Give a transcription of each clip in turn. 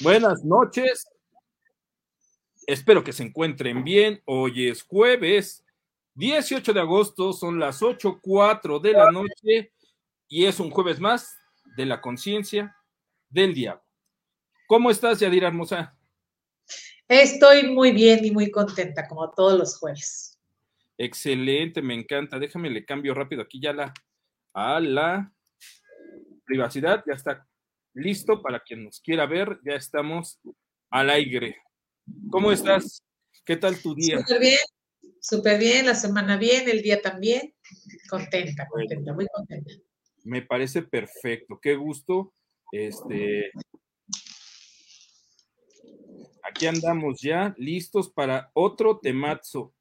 Buenas noches. Espero que se encuentren bien. Hoy es jueves 18 de agosto, son las 8.04 de la noche y es un jueves más de la conciencia del diablo. ¿Cómo estás, Yadira Hermosa? Estoy muy bien y muy contenta, como todos los jueves. Excelente, me encanta. Déjame le cambio rápido aquí ya la a la privacidad. Ya está listo para quien nos quiera ver. Ya estamos al aire. ¿Cómo estás? ¿Qué tal tu día? Súper bien, súper bien, la semana bien, el día también. Contenta, contenta, muy contenta. Me parece perfecto, qué gusto. Este, aquí andamos ya listos para otro temazo,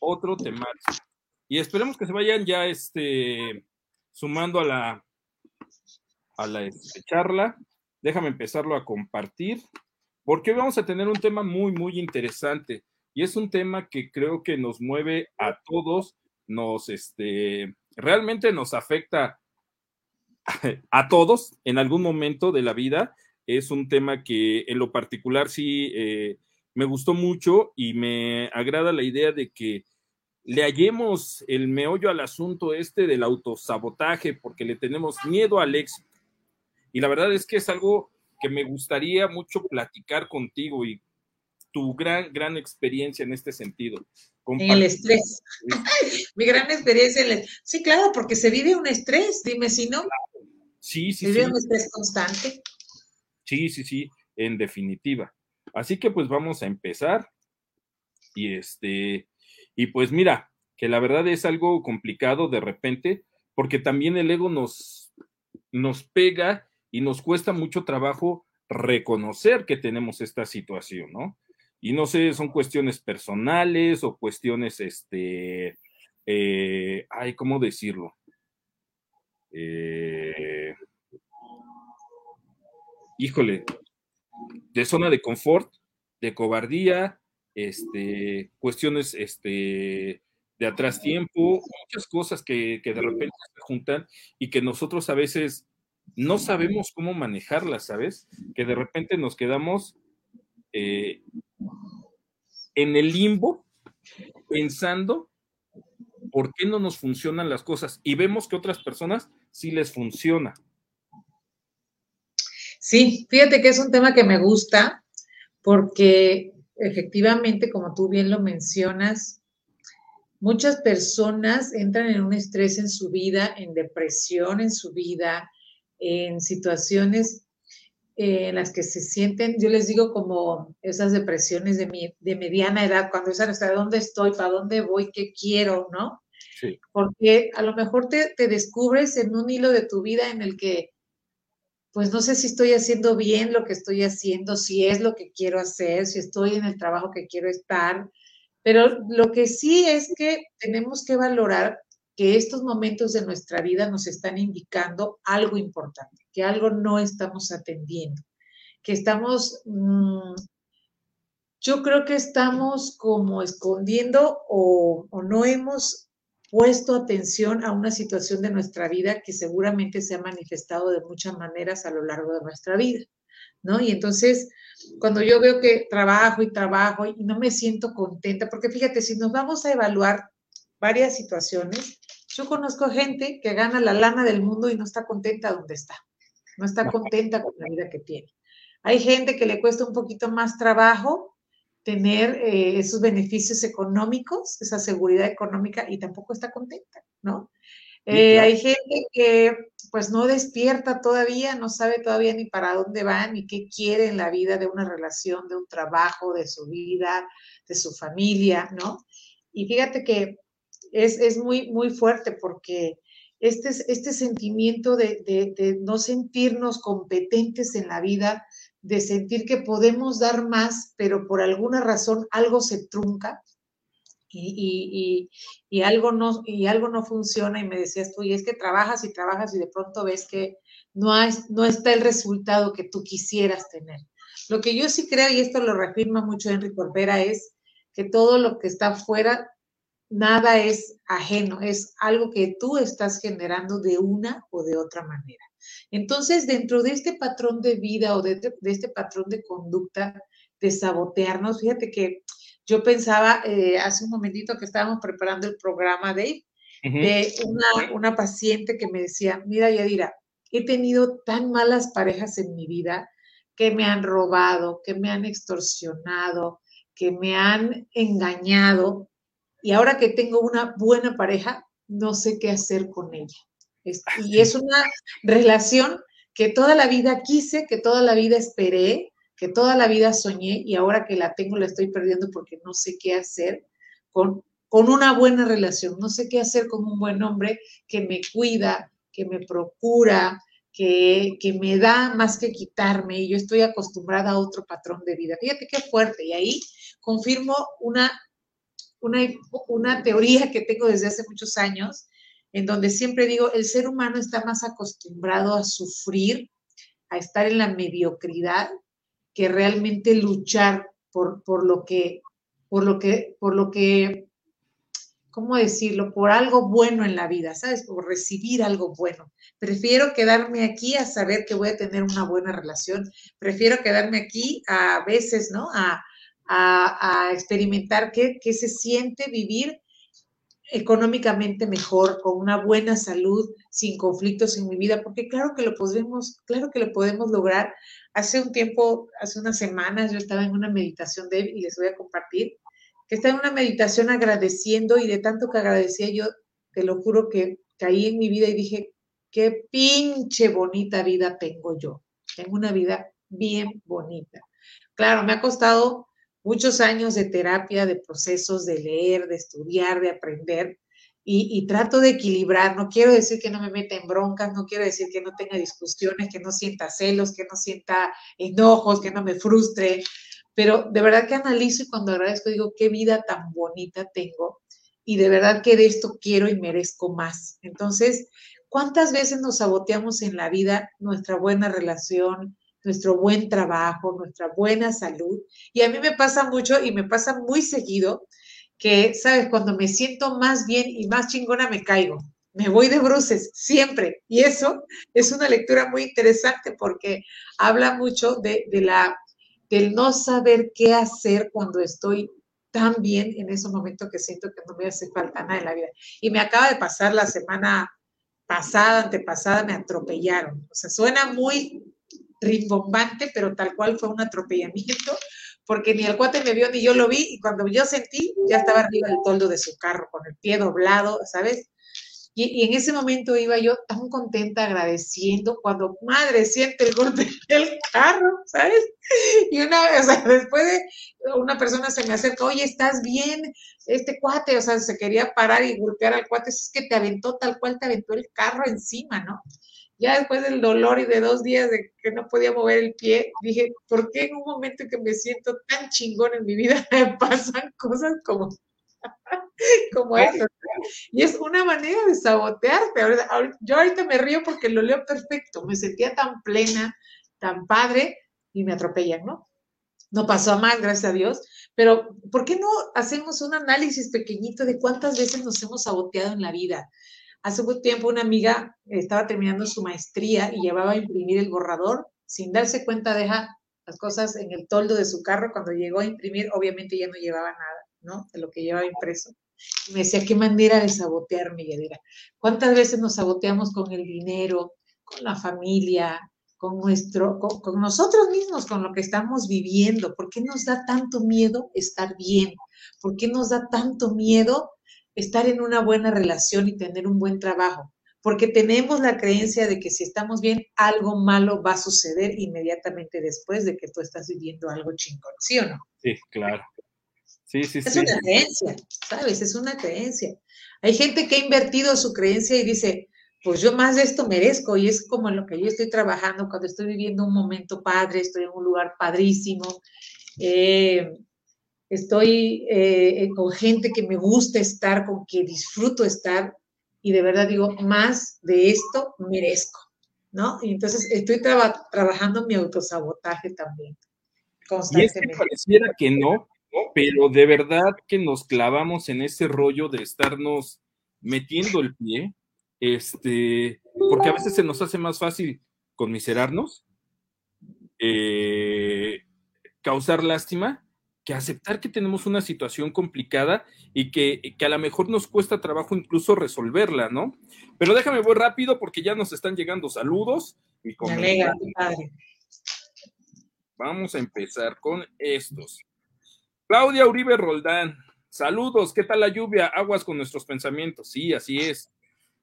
otro temazo. Y esperemos que se vayan ya este, sumando a la, a la charla. Déjame empezarlo a compartir, porque hoy vamos a tener un tema muy, muy interesante. Y es un tema que creo que nos mueve a todos, nos, este, realmente nos afecta a todos en algún momento de la vida. Es un tema que en lo particular sí eh, me gustó mucho y me agrada la idea de que le hallemos el meollo al asunto este del autosabotaje porque le tenemos miedo al éxito. Y la verdad es que es algo que me gustaría mucho platicar contigo y tu gran, gran experiencia en este sentido. En el estrés. Mi gran experiencia en el... Sí, claro, porque se vive un estrés, dime si no. Sí, sí, se vive un estrés constante. Sí, sí, sí, en definitiva. Así que pues vamos a empezar. Y este, y pues mira, que la verdad es algo complicado de repente, porque también el ego nos, nos pega y nos cuesta mucho trabajo reconocer que tenemos esta situación, ¿no? Y no sé, son cuestiones personales o cuestiones, este, eh, ay, ¿cómo decirlo? Eh, híjole, de zona de confort, de cobardía, este, cuestiones este, de atrás tiempo, muchas cosas que, de repente se juntan y que nosotros a veces no sabemos cómo manejarlas, ¿sabes? Que de repente nos quedamos eh, en el limbo pensando por qué no nos funcionan las cosas y vemos que otras personas sí les funciona. Sí, fíjate que es un tema que me gusta porque efectivamente, como tú bien lo mencionas, muchas personas entran en un estrés en su vida, en depresión en su vida, en situaciones eh, en las que se sienten, yo les digo como esas depresiones de, de mediana edad, cuando es hasta dónde estoy, para dónde voy, qué quiero, ¿no? Sí. Porque a lo mejor te, te descubres en un hilo de tu vida en el que pues no sé si estoy haciendo bien lo que estoy haciendo, si es lo que quiero hacer, si estoy en el trabajo que quiero estar, pero lo que sí es que tenemos que valorar que estos momentos de nuestra vida nos están indicando algo importante, que algo no estamos atendiendo, que estamos, mm, yo creo que estamos como escondiendo o, o no hemos puesto atención a una situación de nuestra vida que seguramente se ha manifestado de muchas maneras a lo largo de nuestra vida, ¿no? Y entonces, cuando yo veo que trabajo y trabajo y no me siento contenta, porque fíjate, si nos vamos a evaluar varias situaciones, yo conozco gente que gana la lana del mundo y no está contenta donde está, no está contenta con la vida que tiene. Hay gente que le cuesta un poquito más trabajo tener eh, esos beneficios económicos, esa seguridad económica y tampoco está contenta, ¿no? Eh, hay gente que pues no despierta todavía, no sabe todavía ni para dónde va, ni qué quiere en la vida de una relación, de un trabajo, de su vida, de su familia, ¿no? Y fíjate que es, muy, muy fuerte porque este, este sentimiento de, de no sentirnos competentes en la vida, de sentir que podemos dar más, pero por alguna razón algo se trunca y, algo, no, y algo no funciona y me decías tú, y es que trabajas y trabajas y de pronto ves que no, hay, no está el resultado que tú quisieras tener. Lo que yo sí creo, y esto lo reafirma mucho Enrique Corbera, es que todo lo que está fuera, nada es ajeno, es algo que tú estás generando de una o de otra manera. Entonces, dentro de este patrón de vida o de, este patrón de conducta, de sabotearnos, fíjate que yo pensaba eh, hace un momentito que estábamos preparando el programa, Dave, de una, una paciente que me decía, mira, Yadira, he tenido tan malas parejas en mi vida que me han robado, que me han extorsionado, que me han engañado y ahora que tengo una buena pareja, no sé qué hacer con ella. Y es una relación que toda la vida quise, que toda la vida esperé, que toda la vida soñé y ahora que la tengo la estoy perdiendo porque no sé qué hacer con, con una buena relación. No sé qué hacer con un buen hombre que me cuida, que me procura, que, que, me da más que quitarme y yo estoy acostumbrada a otro patrón de vida. Fíjate qué fuerte. Y ahí confirmo una, una, una teoría que tengo desde hace muchos años, en donde siempre digo, el ser humano está más acostumbrado a sufrir, a estar en la mediocridad, que realmente luchar por, por lo que, por lo que, por lo que, ¿cómo decirlo? Por algo bueno en la vida, ¿sabes? Por recibir algo bueno. Prefiero quedarme aquí a saber que voy a tener una buena relación. Prefiero quedarme aquí a veces, ¿no? A, a, experimentar qué, qué se siente vivir económicamente mejor, con una buena salud, sin conflictos en mi vida, porque claro que lo podemos, claro que lo podemos lograr. Hace un tiempo, hace unas semanas, yo estaba en una meditación de y les voy a compartir, que estaba en una meditación agradeciendo y de tanto que agradecía yo, te lo juro que caí en mi vida y dije, qué pinche bonita vida tengo yo. Tengo una vida bien bonita. Claro, me ha costado muchos años de terapia, de procesos, de leer, de estudiar, de aprender, y, trato de equilibrar. No quiero decir que no me meta en broncas, no quiero decir que no tenga discusiones, que no sienta celos, que no sienta enojos, que no me frustre, pero de verdad que analizo y cuando agradezco digo, qué vida tan bonita tengo y de verdad que de esto quiero y merezco más. Entonces, ¿cuántas veces nos saboteamos en la vida nuestra buena relación, nuestro buen trabajo, nuestra buena salud. Y a mí me pasa mucho y me pasa muy seguido que, ¿sabes? Cuando me siento más bien y más chingona me caigo. Me voy de bruces, siempre. Y eso es una lectura muy interesante porque habla mucho de, la, del no saber qué hacer cuando estoy tan bien en ese momento que siento que no me hace falta nada en la vida. Y me acaba de pasar la semana pasada, antepasada, me atropellaron. O sea, suena muy rimbombante, pero tal cual fue un atropellamiento, porque ni el cuate me vio ni yo lo vi, y cuando yo sentí, ya estaba arriba del toldo de su carro, con el pie doblado, ¿sabes? Y, en ese momento iba yo tan contenta, agradeciendo, cuando madre siente el golpe del carro, ¿sabes? Y una o sea, después de una persona se me acerca, oye, ¿estás bien? Este cuate, o sea, se quería parar y golpear al cuate, es que te aventó tal cual te aventó el carro encima, ¿no? Ya después del dolor y de dos días de que no podía mover el pie, dije, ¿por qué en un momento en que me siento tan chingón en mi vida me pasan cosas como, como eso? Y es una manera de sabotearte. Yo ahorita me río porque lo leo perfecto, me sentía tan plena, tan padre y me atropellan, ¿no? No pasó a más, gracias a Dios, pero ¿por qué no hacemos un análisis pequeñito de cuántas veces nos hemos saboteado en la vida? Hace un tiempo una amiga estaba terminando su maestría y llevaba a imprimir el borrador. Sin darse cuenta, deja las cosas en el toldo de su carro. Cuando llegó a imprimir, obviamente ya no llevaba nada, ¿no? De lo que llevaba impreso. Y me decía, qué manera de sabotearme, Yadira. ¿Cuántas veces nos saboteamos con el dinero, con la familia, con nuestro, con, con, nosotros mismos, con lo que estamos viviendo. ¿Por qué nos da tanto miedo estar bien? ¿Por qué nos da tanto miedo estar en una buena relación y tener un buen trabajo, porque tenemos la creencia de que si estamos bien, algo malo va a suceder inmediatamente después de que tú estás viviendo algo chingón, ¿sí o no? Sí, claro. Sí, sí, es una creencia, ¿sabes? Es una creencia. Hay gente que ha invertido su creencia y dice, pues yo más de esto merezco y es como en lo que yo estoy trabajando cuando estoy viviendo un momento padre, estoy en un lugar padrísimo, eh, estoy eh, eh, con gente que me gusta estar, con que disfruto estar y de verdad digo, más de esto merezco, ¿no? Y entonces estoy trabajando mi autosabotaje también. Y es que pareciera que no, pero de verdad que nos clavamos en ese rollo de estarnos metiendo el pie, este, porque a veces se nos hace más fácil conmiserarnos, eh, causar lástima, que aceptar que tenemos una situación complicada y que, que, a lo mejor nos cuesta trabajo incluso resolverla, ¿no? Pero déjame voy rápido porque ya nos están llegando saludos. Y Vamos a empezar con estos. Claudia Uribe Roldán, saludos, ¿qué tal la lluvia? Aguas con nuestros pensamientos. Sí, así es.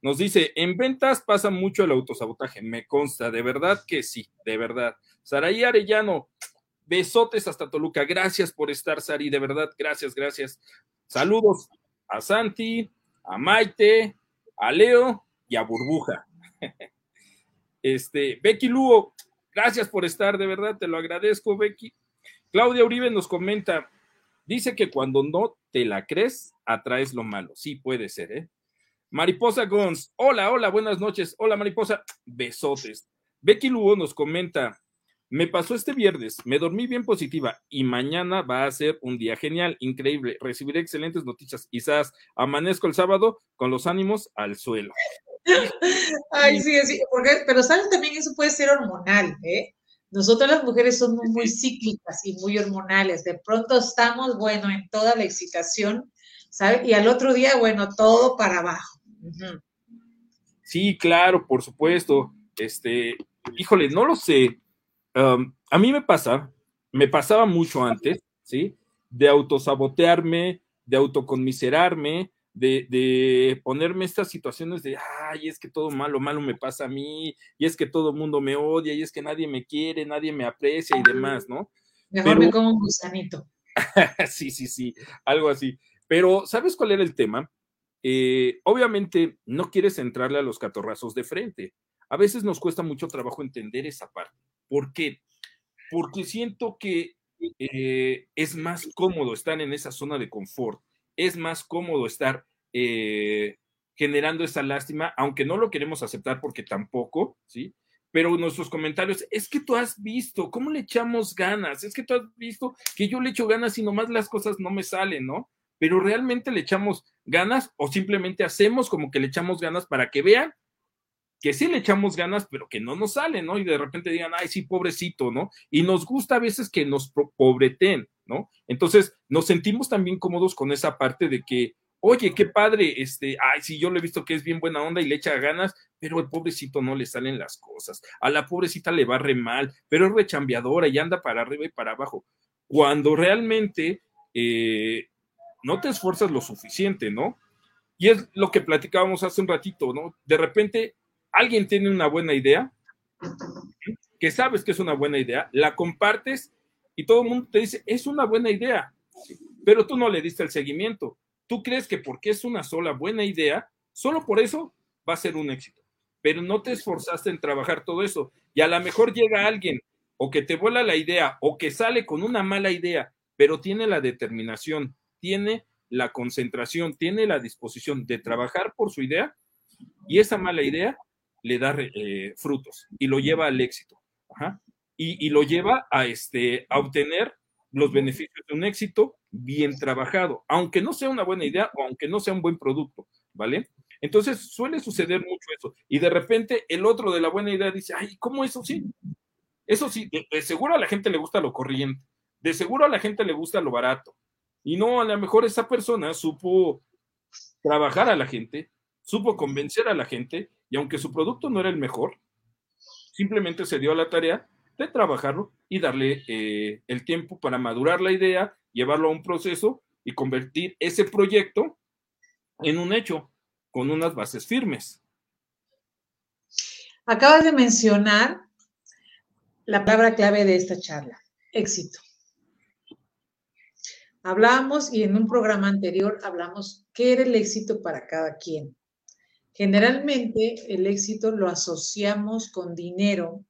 Nos dice, en ventas pasa mucho el autosabotaje, me consta, de verdad que sí, de verdad. Saraí Arellano, besotes hasta Toluca, gracias por estar, Sari, de verdad, gracias, gracias. Saludos a Santi, a Maite, a Leo y a Burbuja. Este, Becky Lugo, gracias por estar, de verdad, te lo agradezco, Becky. Claudia Uribe nos comenta, dice que cuando no te la crees, atraes lo malo. Sí, puede ser, ¿eh? Mariposa Gons, hola, hola, buenas noches. Hola, Mariposa, besotes. Becky Lugo nos comenta, me pasó este viernes, me dormí bien positiva y mañana va a ser un día genial, increíble. Recibiré excelentes noticias. Quizás amanezco el sábado con los ánimos al suelo. Ay, sí, sí, pero sabes también eso puede ser hormonal, ¿eh? Nosotras las mujeres somos muy cíclicas y muy hormonales. De pronto estamos, bueno, en toda la excitación, ¿sabes? Y al otro día, bueno, todo para abajo. Sí, claro, por supuesto. Este, híjole, no lo sé. A mí me pasa, me pasaba mucho antes, ¿sí? De autosabotearme, de autoconmiserarme, de, de, ponerme estas situaciones de, ay, es que todo malo, malo me pasa a mí, y es que todo el mundo me odia, y es que nadie me quiere, nadie me aprecia y demás, ¿no? Mejor me como un gusanito. sí, sí, sí, algo así. Pero, ¿sabes cuál era el tema? Eh, obviamente no quieres entrarle a los catorrazos de frente. A veces nos cuesta mucho trabajo entender esa parte. ¿Por qué? Porque siento que eh, es más cómodo estar en esa zona de confort, es más cómodo estar eh, generando esa lástima, aunque no lo queremos aceptar porque tampoco, ¿sí? Pero nuestros comentarios, es que tú has visto, ¿cómo le echamos ganas? Es que tú has visto que yo le echo ganas y nomás las cosas no me salen, ¿no? pero realmente le echamos ganas o simplemente hacemos como que le echamos ganas para que vean que sí le echamos ganas, pero que no nos sale, ¿no? Y de repente digan, ay, sí, pobrecito, ¿no? Y nos gusta a veces que nos pobreten, ¿no? Entonces, nos sentimos también cómodos con esa parte de que, oye, qué padre, este, ay, sí, yo le he visto que es bien buena onda y le echa ganas, pero el pobrecito no le salen las cosas. A la pobrecita le va re mal, pero es rechambeadora y anda para arriba y para abajo. Cuando realmente eh, no te esfuerzas lo suficiente, ¿no? Y es lo que platicábamos hace un ratito, ¿no? De repente alguien tiene una buena idea, que sabes que es una buena idea, la compartes y todo el mundo te dice, es una buena idea, pero tú no le diste el seguimiento. Tú crees que porque es una sola buena idea, solo por eso va a ser un éxito, pero no te esforzaste en trabajar todo eso. Y a lo mejor llega alguien o que te vuela la idea o que sale con una mala idea, pero tiene la determinación tiene la concentración, tiene la disposición de trabajar por su idea y esa mala idea le da eh, frutos y lo lleva al éxito. Y, lo lleva a, este, a obtener los beneficios de un éxito bien trabajado, aunque no sea una buena idea o aunque no sea un buen producto, ¿vale? Entonces suele suceder mucho eso. Y de repente el otro de la buena idea dice, ay, ¿cómo eso sí? Eso sí, de seguro a la gente le gusta lo corriente, de seguro a la gente le gusta lo barato, y no, a lo mejor esa persona supo trabajar a la gente, supo convencer a la gente, y aunque su producto no era el mejor, simplemente se dio a la tarea de trabajarlo y darle eh, el tiempo para madurar la idea, llevarlo a un proceso y convertir ese proyecto en un hecho con unas bases firmes. Acabas de mencionar la palabra clave de esta charla, éxito. Hablábamos y en un programa anterior hablamos qué era el éxito para cada quien. Generalmente el éxito lo asociamos con dinero,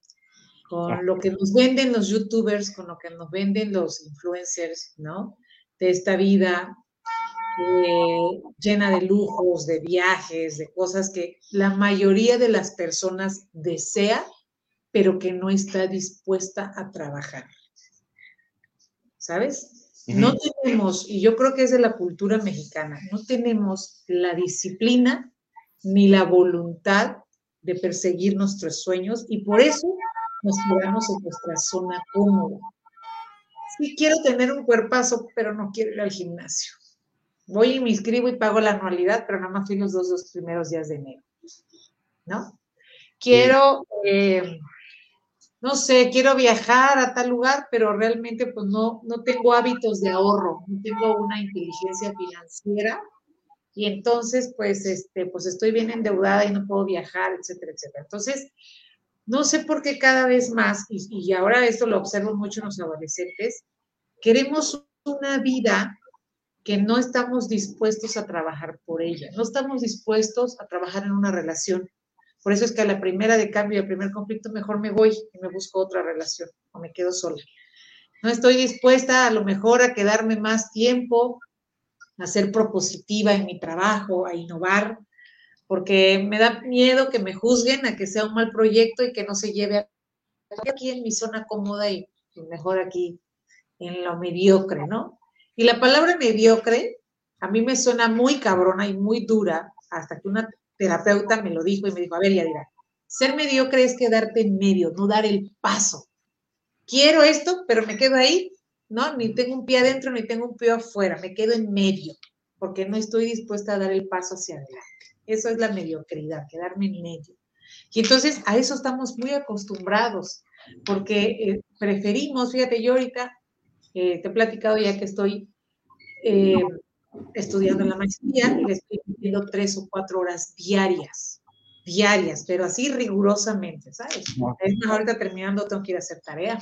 con lo que nos venden los youtubers, con lo que nos venden los influencers, ¿no? De esta vida eh, llena de lujos, de viajes, de cosas que la mayoría de las personas desea, pero que no está dispuesta a trabajar. ¿Sabes? No tenemos, y yo creo que es de la cultura mexicana, no tenemos la disciplina ni la voluntad de perseguir nuestros sueños y por eso nos quedamos en nuestra zona cómoda. Sí quiero tener un cuerpazo, pero no quiero ir al gimnasio. Voy y me inscribo y pago la anualidad, pero nada más fui los dos, dos primeros días de enero. ¿No? Quiero, eh, no sé, quiero viajar a tal lugar, pero realmente pues no, no tengo hábitos de ahorro, no tengo una inteligencia financiera y entonces pues, este, pues estoy bien endeudada y no puedo viajar, etcétera, etcétera. Entonces, no sé por qué cada vez más, y, y ahora esto lo observo mucho en los adolescentes, queremos una vida que no estamos dispuestos a trabajar por ella, no estamos dispuestos a trabajar en una relación. Por eso es que a la primera de cambio, al primer conflicto, mejor me voy y me busco otra relación o me quedo sola. No estoy dispuesta a lo mejor a quedarme más tiempo, a ser propositiva en mi trabajo, a innovar, porque me da miedo que me juzguen, a que sea un mal proyecto y que no se lleve aquí en mi zona cómoda y mejor aquí en lo mediocre, ¿no? Y la palabra mediocre a mí me suena muy cabrona y muy dura, hasta que una terapeuta me lo dijo y me dijo, a ver, Yadira, ser mediocre es quedarte en medio, no dar el paso. Quiero esto, pero me quedo ahí, ¿no? Ni tengo un pie adentro ni tengo un pie afuera, me quedo en medio, porque no estoy dispuesta a dar el paso hacia adelante. Eso es la mediocridad, quedarme en medio. Y entonces a eso estamos muy acostumbrados, porque eh, preferimos, fíjate, yo ahorita eh, te he platicado ya que estoy eh, estudiando en la maestría y le estoy pidiendo tres o cuatro horas diarias, diarias, pero así rigurosamente, ¿sabes? Es más, ahorita terminando tengo que ir a hacer tarea.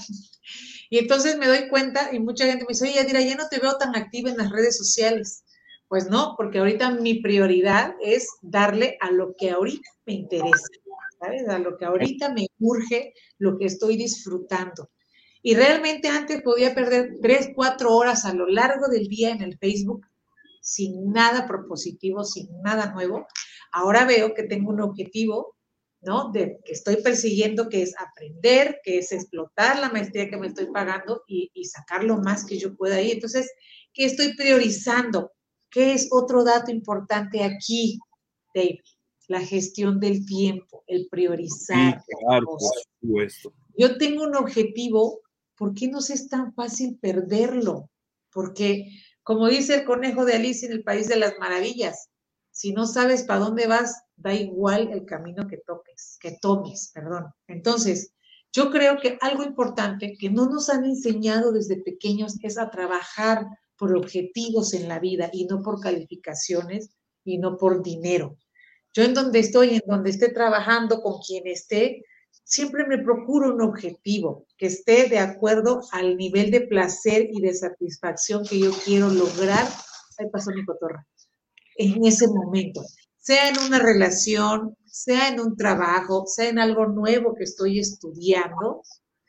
Y entonces me doy cuenta y mucha gente me dice, oye, Yadira, ya no te veo tan activa en las redes sociales. Pues no, porque ahorita mi prioridad es darle a lo que ahorita me interesa, ¿sabes? A lo que ahorita me urge, lo que estoy disfrutando. Y realmente antes podía perder tres, cuatro horas a lo largo del día en el Facebook sin nada propositivo, sin nada nuevo. Ahora veo que tengo un objetivo, ¿no? De, que estoy persiguiendo, que es aprender, que es explotar la maestría que me estoy pagando y, y sacar lo más que yo pueda ahí. Entonces, ¿qué estoy priorizando? ¿Qué es otro dato importante aquí, David? La gestión del tiempo, el priorizar. claro, por supuesto. Yo tengo un objetivo ¿por qué nos es tan fácil perderlo? Porque, como dice el conejo de Alicia en el País de las Maravillas, si no sabes para dónde vas, da igual el camino que toques, que tomes, perdón. Entonces, yo creo que algo importante que no nos han enseñado desde pequeños es a trabajar por objetivos en la vida y no por calificaciones y no por dinero. Yo en donde estoy, en donde esté trabajando, con quien esté, siempre me procuro un objetivo que esté de acuerdo al nivel de placer y de satisfacción que yo quiero lograr. Ahí pasó mi cotorra. En ese momento, sea en una relación, sea en un trabajo, sea en algo nuevo que estoy estudiando,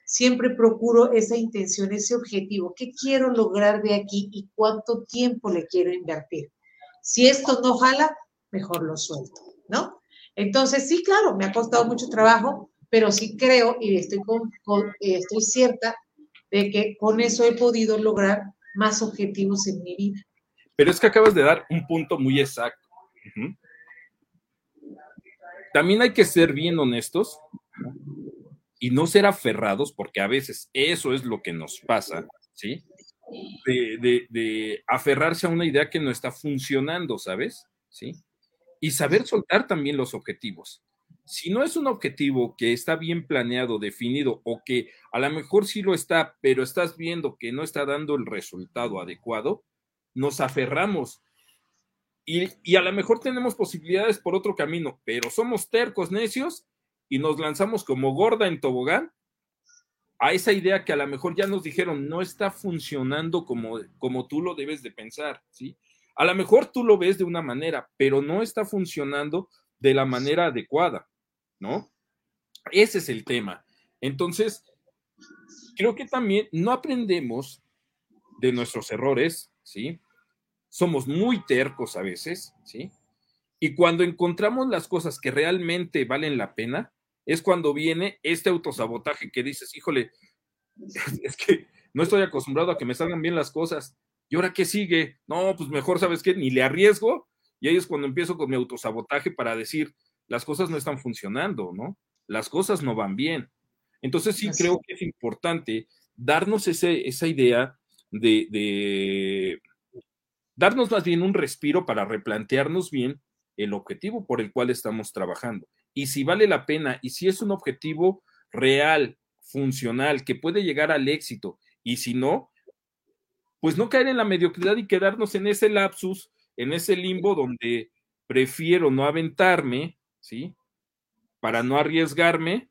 siempre procuro esa intención, ese objetivo. ¿Qué quiero lograr de aquí y cuánto tiempo le quiero invertir? Si esto no jala, mejor lo suelto, ¿no? Entonces, sí, claro, me ha costado mucho trabajo, pero sí creo y estoy, estoy cierta de que con eso he podido lograr más objetivos en mi vida. Pero es que acabas de dar un punto muy exacto. También hay que ser bien honestos y no ser aferrados, porque a veces eso es lo que nos pasa, ¿sí? De, aferrarse a una idea que no está funcionando, ¿sabes? ¿Sí? Y saber soltar también los objetivos si no es un objetivo que está bien planeado, definido, o que a lo mejor sí lo está, pero estás viendo que no está dando el resultado adecuado, nos aferramos. Y, y, a lo mejor tenemos posibilidades por otro camino, pero somos tercos, necios, y nos lanzamos como gorda en tobogán a esa idea que a lo mejor ya nos dijeron no está funcionando como, como tú lo debes de pensar, ¿sí? A lo mejor tú lo ves de una manera, pero no está funcionando de la manera adecuada. ¿no? Ese es el tema. Entonces, creo que también no aprendemos de nuestros errores, ¿sí? Somos muy tercos a veces, ¿sí? Y cuando encontramos las cosas que realmente valen la pena, es cuando viene este autosabotaje que dices, híjole, es que no estoy acostumbrado a que me salgan bien las cosas. ¿Y ahora qué sigue? No, pues mejor, ¿sabes qué? Ni le arriesgo. Y ahí es cuando empiezo con mi autosabotaje para decir, las cosas no están funcionando, ¿no? Las cosas no van bien. Entonces sí creo que es importante darnos esa idea de, darnos más bien un respiro para replantearnos bien el objetivo por el cual estamos trabajando. Y si vale la pena y si es un objetivo real, funcional, que puede llegar al éxito. Y si no, pues no caer en la mediocridad y quedarnos en ese lapsus, en ese limbo donde prefiero no aventarme, ¿sí? Para no arriesgarme,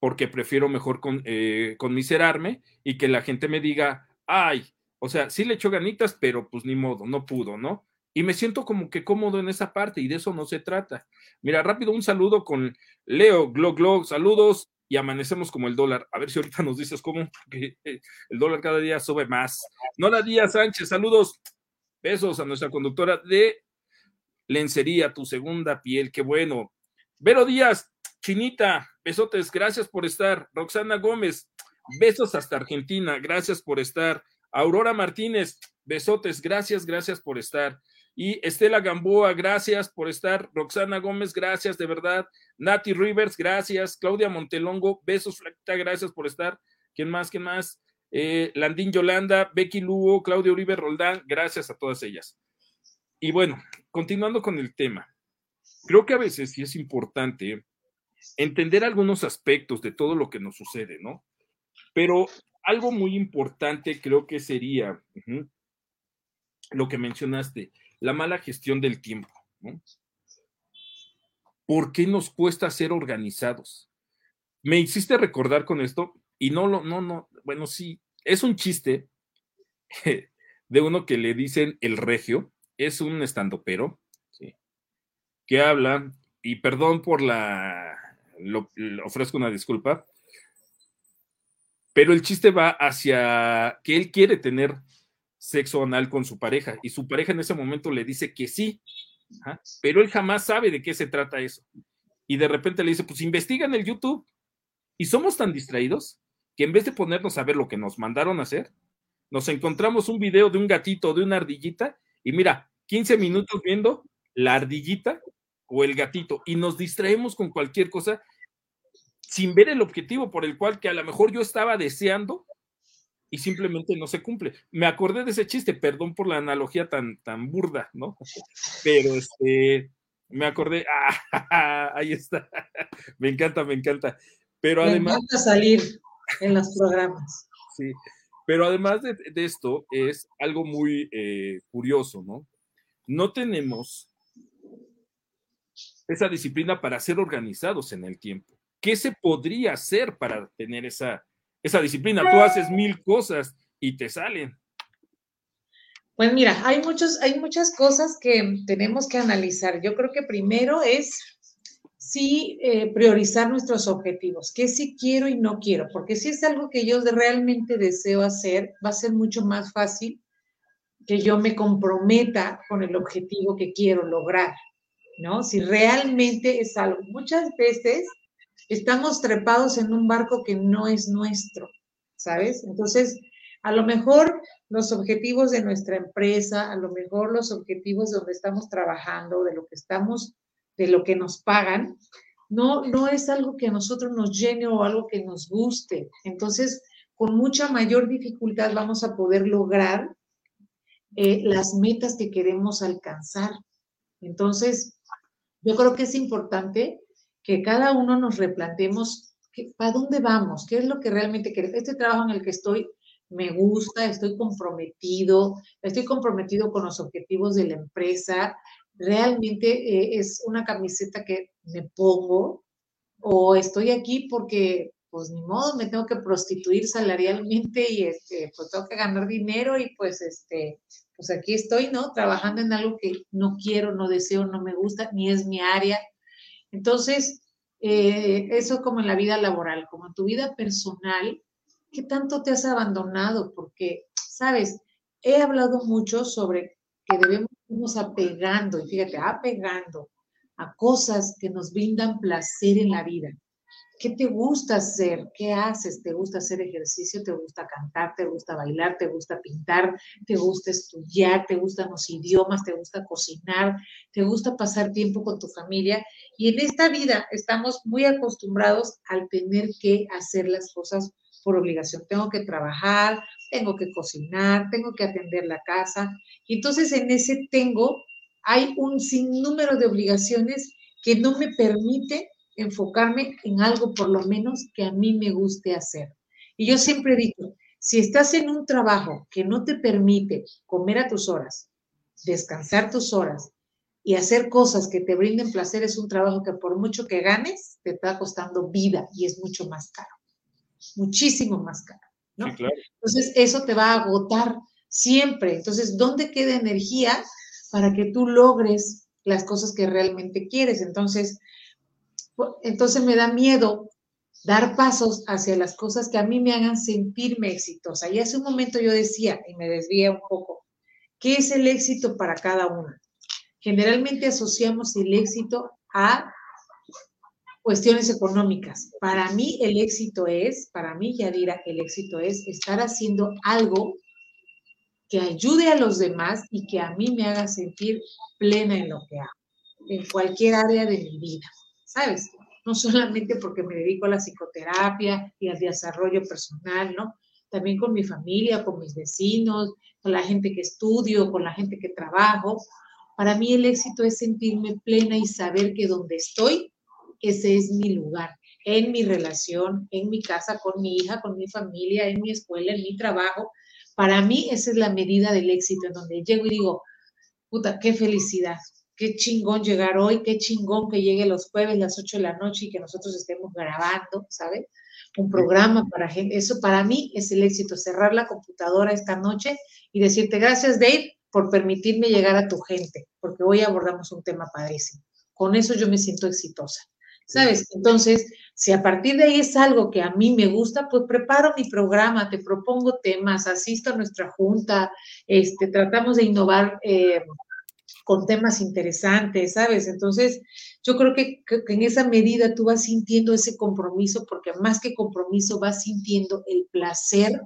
porque prefiero mejor con, eh, conmiserarme y que la gente me diga, ay, o sea, sí le echó ganitas, pero pues ni modo, no pudo, ¿no? Y me siento como que cómodo en esa parte y de eso no se trata. Mira, rápido un saludo con Leo, Glog, Glog, saludos y amanecemos como el dólar. A ver si ahorita nos dices cómo, que eh, el dólar cada día sube más. Nola Díaz Sánchez, saludos. Besos a nuestra conductora de Lencería, tu segunda piel, qué bueno. Vero Díaz, Chinita, besotes, gracias por estar. Roxana Gómez, besos hasta Argentina, gracias por estar. Aurora Martínez, besotes, gracias, gracias por estar. Y Estela Gamboa, gracias por estar. Roxana Gómez, gracias, de verdad. Nati Rivers, gracias. Claudia Montelongo, besos, flaquita, gracias por estar. ¿Quién más? ¿Quién más? Eh, Landín Yolanda, Becky Lugo, Claudia Uribe Roldán, gracias a todas ellas. Y bueno, continuando con el tema, creo que a veces sí es importante entender algunos aspectos de todo lo que nos sucede, ¿no? Pero algo muy importante creo que sería lo que mencionaste, la mala gestión del tiempo. ¿no? ¿Por qué nos cuesta ser organizados? Me hiciste recordar con esto y no lo, no, no, bueno, sí, es un chiste de uno que le dicen el regio, es un estandopero, ¿sí? que habla, y perdón por la, lo, ofrezco una disculpa, pero el chiste va hacia que él quiere tener sexo anal con su pareja y su pareja en ese momento le dice que sí, pero él jamás sabe de qué se trata eso. Y de repente le dice, pues investiga en el YouTube. Y somos tan distraídos que en vez de ponernos a ver lo que nos mandaron a hacer, nos encontramos un video de un gatito, de una ardillita, y mira, 15 minutos viendo la ardillita o el gatito, y nos distraemos con cualquier cosa sin ver el objetivo por el cual que a lo mejor yo estaba deseando y simplemente no se cumple. Me acordé de ese chiste, perdón por la analogía tan, tan burda, ¿no? Pero este, me acordé, ah, ahí está, me encanta, me encanta. Pero además... Me encanta salir en los programas. Sí, pero además de, esto es algo muy eh, curioso, ¿no? No tenemos esa disciplina para ser organizados en el tiempo. ¿Qué se podría hacer para tener esa esa disciplina. Tú haces mil cosas y te salen. Pues mira, hay, muchos, hay muchas cosas que tenemos que analizar. Yo creo que primero es sí eh, priorizar nuestros objetivos, qué sí quiero y no quiero, porque si es algo que yo realmente deseo hacer, va a ser mucho más fácil que yo me comprometa con el objetivo que quiero lograr, ¿no? Si realmente es algo. Muchas veces estamos trepados en un barco que no es nuestro, ¿sabes? Entonces, a lo mejor los objetivos de nuestra empresa, a lo mejor los objetivos de donde estamos trabajando, de lo que estamos, de lo que nos pagan, no, no es algo que a nosotros nos llene o algo que nos guste. Entonces, con mucha mayor dificultad vamos a poder lograr eh, las metas que queremos alcanzar. Entonces, yo creo que es importante que cada uno nos replantemos para dónde vamos, qué es lo que realmente queremos. Este trabajo en el que estoy me gusta, estoy comprometido, estoy comprometido con los objetivos de la empresa, realmente eh, es una camiseta que me pongo o estoy aquí porque pues ni modo, me tengo que prostituir salarialmente y este, pues tengo que ganar dinero y pues este, pues aquí estoy, ¿no? Trabajando en algo que no quiero, no deseo, no me gusta, ni es mi área, entonces, eh, eso como en la vida laboral, como en tu vida personal, ¿qué tanto te has abandonado? Porque, sabes, he hablado mucho sobre que debemos irnos apegando, y fíjate, apegando a cosas que nos brindan placer en la vida, ¿Qué te gusta hacer? ¿Qué haces? ¿Te gusta hacer ejercicio? ¿Te gusta cantar? ¿Te gusta bailar? ¿Te gusta pintar? ¿Te gusta estudiar? ¿Te gustan los idiomas? ¿Te gusta cocinar? ¿Te gusta pasar tiempo con tu familia? Y en esta vida estamos muy acostumbrados al tener que hacer las cosas por obligación. Tengo que trabajar, tengo que cocinar, tengo que atender la casa. Y entonces en ese tengo hay un sinnúmero de obligaciones que no me permite enfocarme en algo por lo menos que a mí me guste hacer. Y yo siempre digo, si estás en un trabajo que no te permite comer a tus horas, descansar tus horas y hacer cosas que te brinden placer, es un trabajo que por mucho que ganes, te está costando vida y es mucho más caro, muchísimo más caro. ¿no? Entonces, eso te va a agotar siempre. Entonces, ¿dónde queda energía para que tú logres las cosas que realmente quieres? Entonces, entonces me da miedo dar pasos hacia las cosas que a mí me hagan sentirme exitosa. Y hace un momento yo decía, y me desvía un poco, ¿qué es el éxito para cada una? Generalmente asociamos el éxito a cuestiones económicas. Para mí el éxito es, para mí Yadira, el éxito es estar haciendo algo que ayude a los demás y que a mí me haga sentir plena en lo que hago, en cualquier área de mi vida. ¿Sabes? No solamente porque me dedico a la psicoterapia y al desarrollo personal, ¿no? También con mi familia, con mis vecinos, con la gente que estudio, con la gente que trabajo. Para mí el éxito es sentirme plena y saber que donde estoy, ese es mi lugar, en mi relación, en mi casa, con mi hija, con mi familia, en mi escuela, en mi trabajo. Para mí esa es la medida del éxito, en donde llego y digo, puta, qué felicidad, qué chingón llegar hoy, qué chingón que llegue los jueves, las 8 de la noche y que nosotros estemos grabando, ¿sabes? Un programa para gente. Eso para mí es el éxito, cerrar la computadora esta noche y decirte gracias, Dave, por permitirme llegar a tu gente, porque hoy abordamos un tema padrísimo. Con eso yo me siento exitosa. ¿Sabes? Entonces, si a partir de ahí es algo que a mí me gusta, pues preparo mi programa, te propongo temas, asisto a nuestra junta, este, tratamos de innovar eh, con temas interesantes, ¿sabes? Entonces, yo creo que, en esa medida tú vas sintiendo ese compromiso, porque más que compromiso vas sintiendo el placer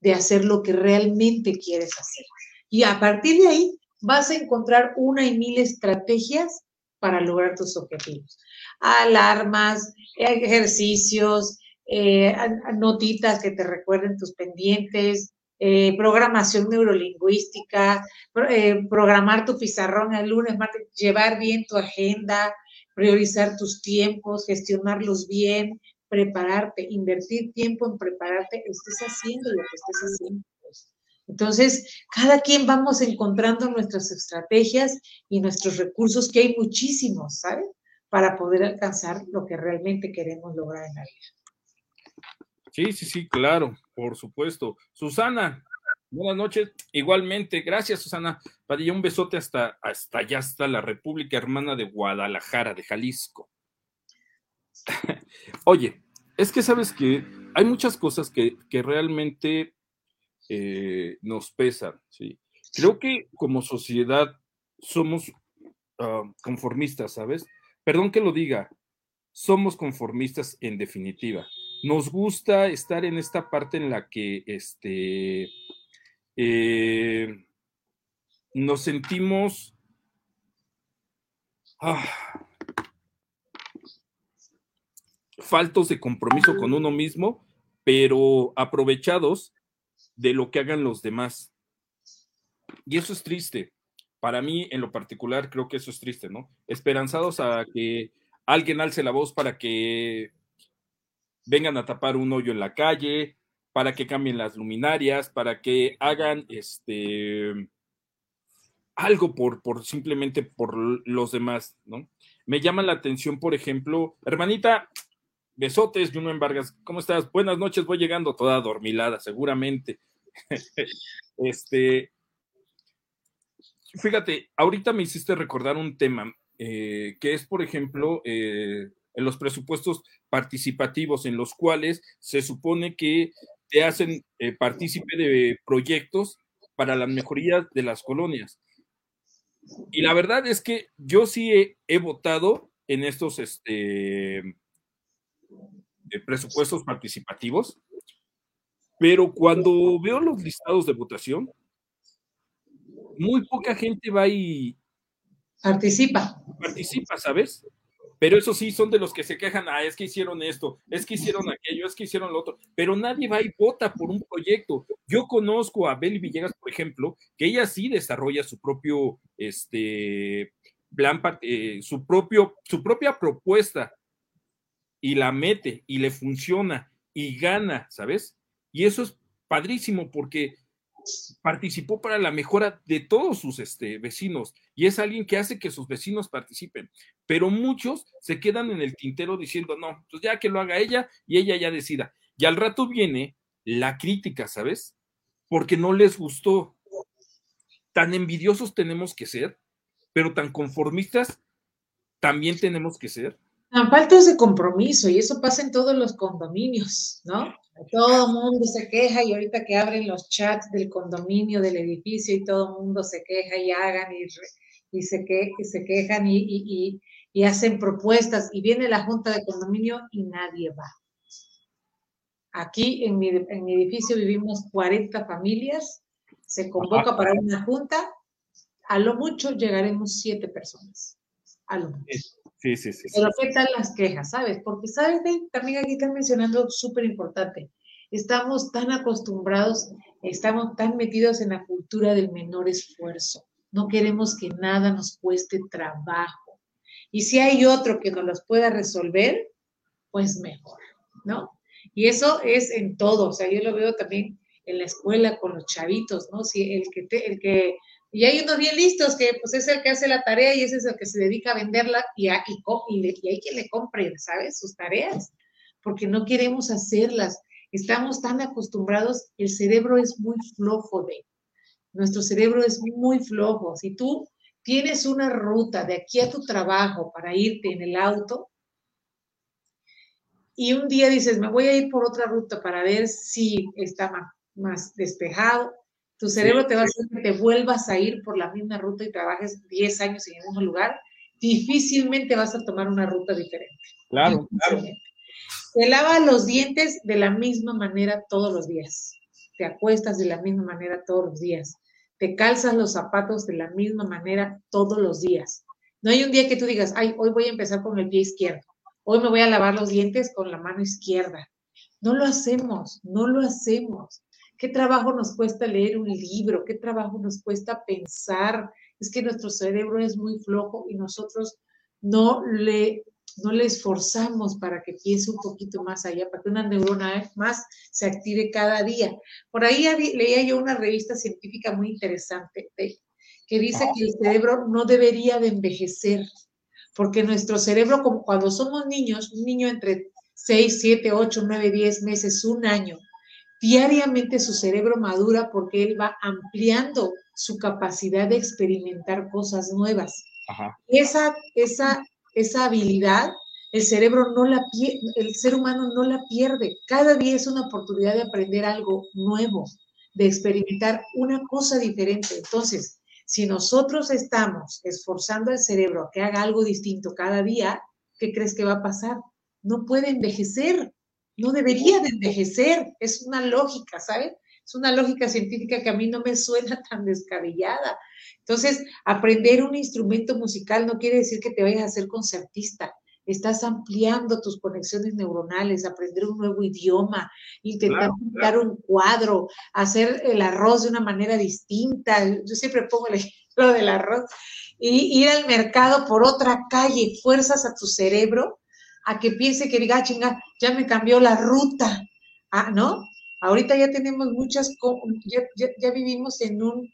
de hacer lo que realmente quieres hacer. Y a partir de ahí vas a encontrar una y mil estrategias para lograr tus objetivos. Alarmas, ejercicios, eh, notitas que te recuerden tus pendientes, eh, programación neurolingüística, eh, programar tu pizarrón el lunes, martes, llevar bien tu agenda, priorizar tus tiempos, gestionarlos bien, prepararte, invertir tiempo en prepararte, estés haciendo lo que estés haciendo. Pues. Entonces, cada quien vamos encontrando nuestras estrategias y nuestros recursos, que hay muchísimos, ¿sabes? Para poder alcanzar lo que realmente queremos lograr en la vida. Sí, sí, sí, claro, por supuesto. Susana, buenas noches. Igualmente, gracias, Susana. Padilla, un besote hasta, hasta allá, hasta la República Hermana de Guadalajara, de Jalisco. Oye, es que sabes que hay muchas cosas que, realmente eh, nos pesan, ¿sí? Creo que como sociedad somos ah, conformistas, ¿sabes? Perdón que lo diga, somos conformistas en definitiva nos gusta estar en esta parte en la que este, eh, nos sentimos ah, faltos de compromiso con uno mismo, pero aprovechados de lo que hagan los demás. Y eso es triste. Para mí, en lo particular, creo que eso es triste, ¿no? Esperanzados a que alguien alce la voz para que vengan a tapar un hoyo en la calle, para que cambien las luminarias, para que hagan este algo por, por simplemente por los demás, ¿no? Me llama la atención, por ejemplo, hermanita, besotes, Juno en Vargas, ¿cómo estás? Buenas noches, voy llegando toda dormilada, seguramente. este, fíjate, ahorita me hiciste recordar un tema eh, que es, por ejemplo, eh, en los presupuestos participativos en los cuales se supone que te hacen eh, partícipe de proyectos para la mejoría de las colonias. Y la verdad es que yo sí he, votado en estos, este, eh, presupuestos participativos, pero cuando veo los listados de votación, muy poca gente va y participa. Participa, ¿sabes? Pero eso sí, son de los que se quejan, ah, es que hicieron esto, es que hicieron aquello, es que hicieron lo otro, pero nadie va y vota por un proyecto. Yo conozco a Beli Villegas, por ejemplo, que ella sí desarrolla su propio, este, plan, eh, su, propio, su propia propuesta y la mete y le funciona y gana, ¿sabes? Y eso es padrísimo porque participó para la mejora de todos sus este, vecinos y es alguien que hace que sus vecinos participen. Pero muchos se quedan en el tintero diciendo, no, pues ya que lo haga ella y ella ya decida. Y al rato viene la crítica, ¿sabes? Porque no les gustó. Tan envidiosos tenemos que ser, pero tan conformistas también tenemos que ser. Tan faltos de compromiso y eso pasa en todos los condominios, ¿no? Todo el mundo se queja y ahorita que abren los chats del condominio, del edificio y todo el mundo se queja y hagan y, se, que, se quejan y, hacen propuestas y viene la junta de condominio y nadie va. Aquí en mi, edificio vivimos 40 familias, se convoca para una junta, a lo mucho llegaremos siete personas, a lo mucho. Sí, sí, sí. Pero ¿qué tal las quejas, sabes? Porque, ¿sabes? También aquí están mencionando súper importante. Estamos tan acostumbrados, estamos tan metidos en la cultura del menor esfuerzo. No queremos que nada nos cueste trabajo. Y si hay otro que nos los pueda resolver, pues mejor, ¿no? Y eso es en todo. O sea, yo lo veo también en la escuela con los chavitos, ¿no? Si el que, el que y hay unos bien listos que pues es el que hace la tarea y ese es el que se dedica a venderla y, y, y, hay quien le compre, ¿sabes? Sus tareas, porque no queremos hacerlas. Estamos tan acostumbrados, el cerebro es muy flojo de, nuestro cerebro es muy flojo. Si tú tienes una ruta de aquí a tu trabajo para irte en el auto y un día dices, me voy a ir por otra ruta para ver si está más, más despejado, tu cerebro te va a hacer que te vuelvas a ir por la misma ruta y trabajes 10 años en el mismo lugar. Difícilmente vas a tomar una ruta diferente. Claro, claro. Te lavas los dientes de la misma manera todos los días. Te acuestas de la misma manera todos los días. Te calzas los zapatos de la misma manera todos los días. No hay un día que tú digas, ay, hoy voy a empezar con el pie izquierdo. Hoy me voy a lavar los dientes con la mano izquierda. No lo hacemos, no lo hacemos. ¿Qué trabajo nos cuesta leer un libro? ¿Qué trabajo nos cuesta pensar? Es que nuestro cerebro es muy flojo y nosotros no le, no le esforzamos para que piense un poquito más allá, para que una neurona más se active cada día. Por ahí leía yo una revista científica muy interesante que dice que el cerebro no debería de envejecer, porque nuestro cerebro, como cuando somos niños, un niño entre 6, 7, 8, 9, 10 meses, un año, diariamente su cerebro madura porque él va ampliando su capacidad de experimentar cosas nuevas. Esa, esa, esa habilidad, el cerebro no la el ser humano no la pierde. Cada día es una oportunidad de aprender algo nuevo, de experimentar una cosa diferente. Entonces, si nosotros estamos esforzando al cerebro a que haga algo distinto cada día, ¿qué crees que va a pasar? No puede envejecer, no debería de envejecer. Es una lógica, ¿sabes? Es una lógica científica que a mí no me suena tan descabellada. Entonces, aprender un instrumento musical no quiere decir que te vayas a ser concertista. Estás ampliando tus conexiones neuronales, aprender un nuevo idioma, intentar pintar un cuadro, hacer el arroz de una manera distinta. Yo siempre pongo el ejemplo del arroz. Y ir al mercado por otra calle, fuerzas a tu cerebro a que piense que diga, ah, chinga, ya me cambió la ruta. Ah, ¿no? Ahorita ya tenemos muchas, ya, vivimos en un,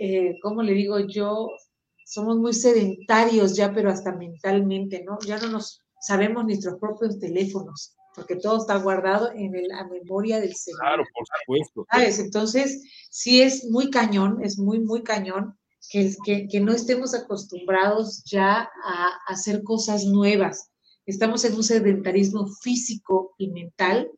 eh, ¿cómo le digo yo? Somos muy sedentarios ya, pero hasta mentalmente, ¿no? Ya no nos sabemos nuestros propios teléfonos, porque todo está guardado en la memoria del cerebro. Claro, por supuesto. ¿Sabes? Entonces, sí es muy cañón, es muy, muy cañón que, que, que no estemos acostumbrados ya a hacer cosas nuevas estamos en un sedentarismo físico y mental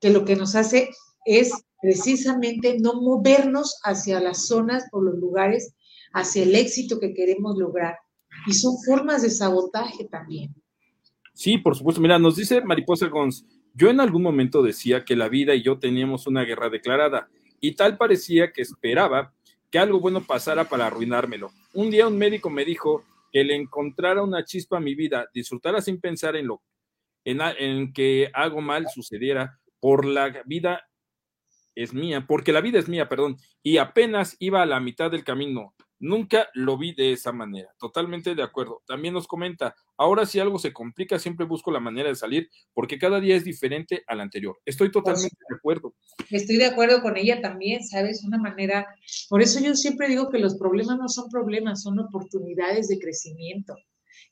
que lo que nos hace es precisamente no movernos hacia las zonas o los lugares, hacia el éxito que queremos lograr. Y son formas de sabotaje también. Sí, por supuesto. Mira, nos dice Mariposa Gons, yo en algún momento decía que la vida y yo teníamos una guerra declarada y tal parecía que esperaba que algo bueno pasara para arruinármelo. Un día un médico me dijo que le encontrara una chispa a mi vida, disfrutara sin pensar en lo en, en que algo mal sucediera por la vida es mía, porque la vida es mía, perdón, y apenas iba a la mitad del camino. Nunca lo vi de esa manera. Totalmente de acuerdo. También nos comenta, ahora si algo se complica, siempre busco la manera de salir, porque cada día es diferente al anterior. Estoy totalmente de acuerdo. Estoy de acuerdo con ella también, ¿sabes? Una manera, por eso yo siempre digo que los problemas no son problemas, son oportunidades de crecimiento.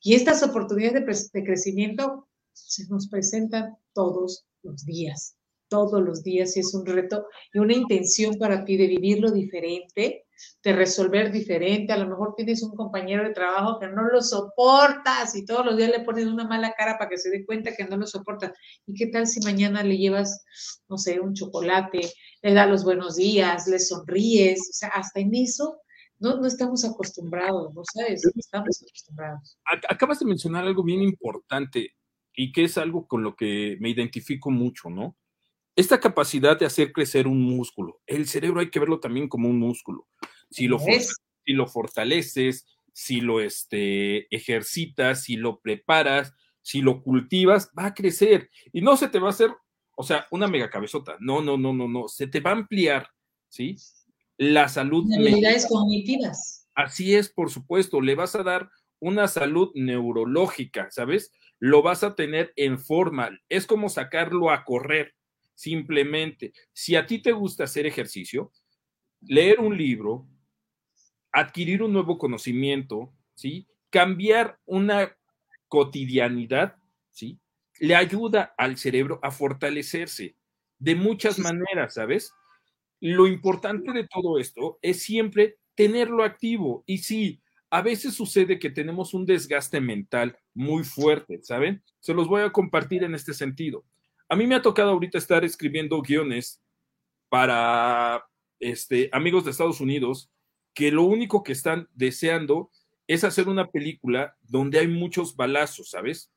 Y estas oportunidades de, de crecimiento se nos presentan todos los días todos los días y es un reto y una intención para ti de vivirlo diferente, de resolver diferente. A lo mejor tienes un compañero de trabajo que no lo soportas y todos los días le pones una mala cara para que se dé cuenta que no lo soportas. ¿Y qué tal si mañana le llevas, no sé, un chocolate, le das los buenos días, le sonríes? O sea, hasta en eso no, no estamos acostumbrados, ¿no sabes? No estamos acostumbrados. Acabas de mencionar algo bien importante y que es algo con lo que me identifico mucho, ¿no? esta capacidad de hacer crecer un músculo. El cerebro hay que verlo también como un músculo. Si lo, si lo fortaleces, si lo este, ejercitas, si lo preparas, si lo cultivas, va a crecer y no se te va a hacer, o sea, una mega cabezota. No, no, no, no, no. Se te va a ampliar, ¿sí? La salud. Habilidades cognitivas. Así es, por supuesto. Le vas a dar una salud neurológica, ¿sabes? Lo vas a tener en forma. Es como sacarlo a correr Simplemente, si a ti te gusta hacer ejercicio, leer un libro, adquirir un nuevo conocimiento, ¿sí? Cambiar una cotidianidad, ¿sí? Le ayuda al cerebro a fortalecerse de muchas maneras, ¿sabes? Lo importante de todo esto es siempre tenerlo activo. Y sí, a veces sucede que tenemos un desgaste mental muy fuerte, ¿saben? Se los voy a compartir en este sentido. A mí me ha tocado ahorita estar escribiendo guiones para este, amigos de Estados Unidos que lo único que están deseando es hacer una película donde hay muchos balazos, ¿sabes?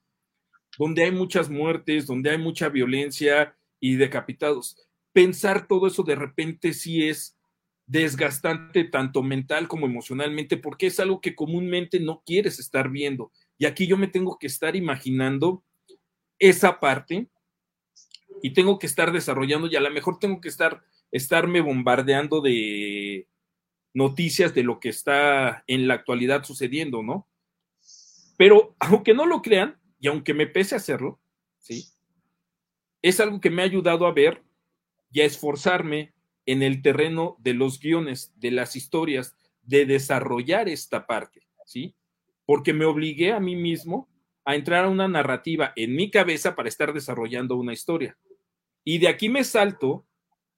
Donde hay muchas muertes, donde hay mucha violencia y decapitados. Pensar todo eso de repente sí es desgastante tanto mental como emocionalmente porque es algo que comúnmente no quieres estar viendo. Y aquí yo me tengo que estar imaginando esa parte y tengo que estar desarrollando y a lo mejor tengo que estar estarme bombardeando de noticias de lo que está en la actualidad sucediendo, ¿no? Pero aunque no lo crean y aunque me pese hacerlo, ¿sí? Es algo que me ha ayudado a ver y a esforzarme en el terreno de los guiones, de las historias, de desarrollar esta parte, ¿sí? Porque me obligué a mí mismo a entrar a una narrativa en mi cabeza para estar desarrollando una historia. Y de aquí me salto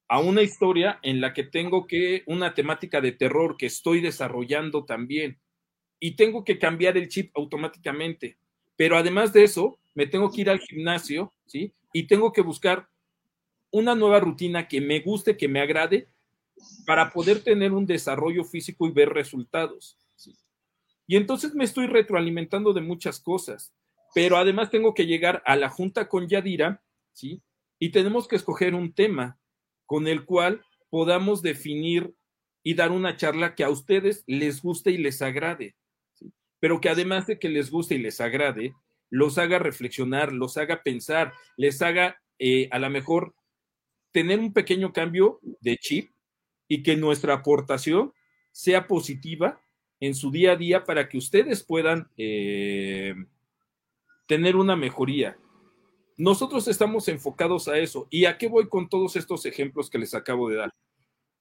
a una historia en la que tengo que, una temática de terror que estoy desarrollando también. Y tengo que cambiar el chip automáticamente. Pero además de eso, me tengo que ir al gimnasio, ¿sí? Y tengo que buscar una nueva rutina que me guste, que me agrade, para poder tener un desarrollo físico y ver resultados. ¿sí? Y entonces me estoy retroalimentando de muchas cosas, pero además tengo que llegar a la junta con Yadira, ¿sí? y tenemos que escoger un tema con el cual podamos definir y dar una charla que a ustedes les guste y les agrade, pero que además de que les guste y les agrade, los haga reflexionar, los haga pensar, les haga eh, a lo mejor tener un pequeño cambio de chip y que nuestra aportación sea positiva en su día a día para que ustedes puedan eh, tener una mejoría. Nosotros estamos enfocados a eso. ¿Y a qué voy con todos estos ejemplos que les acabo de dar?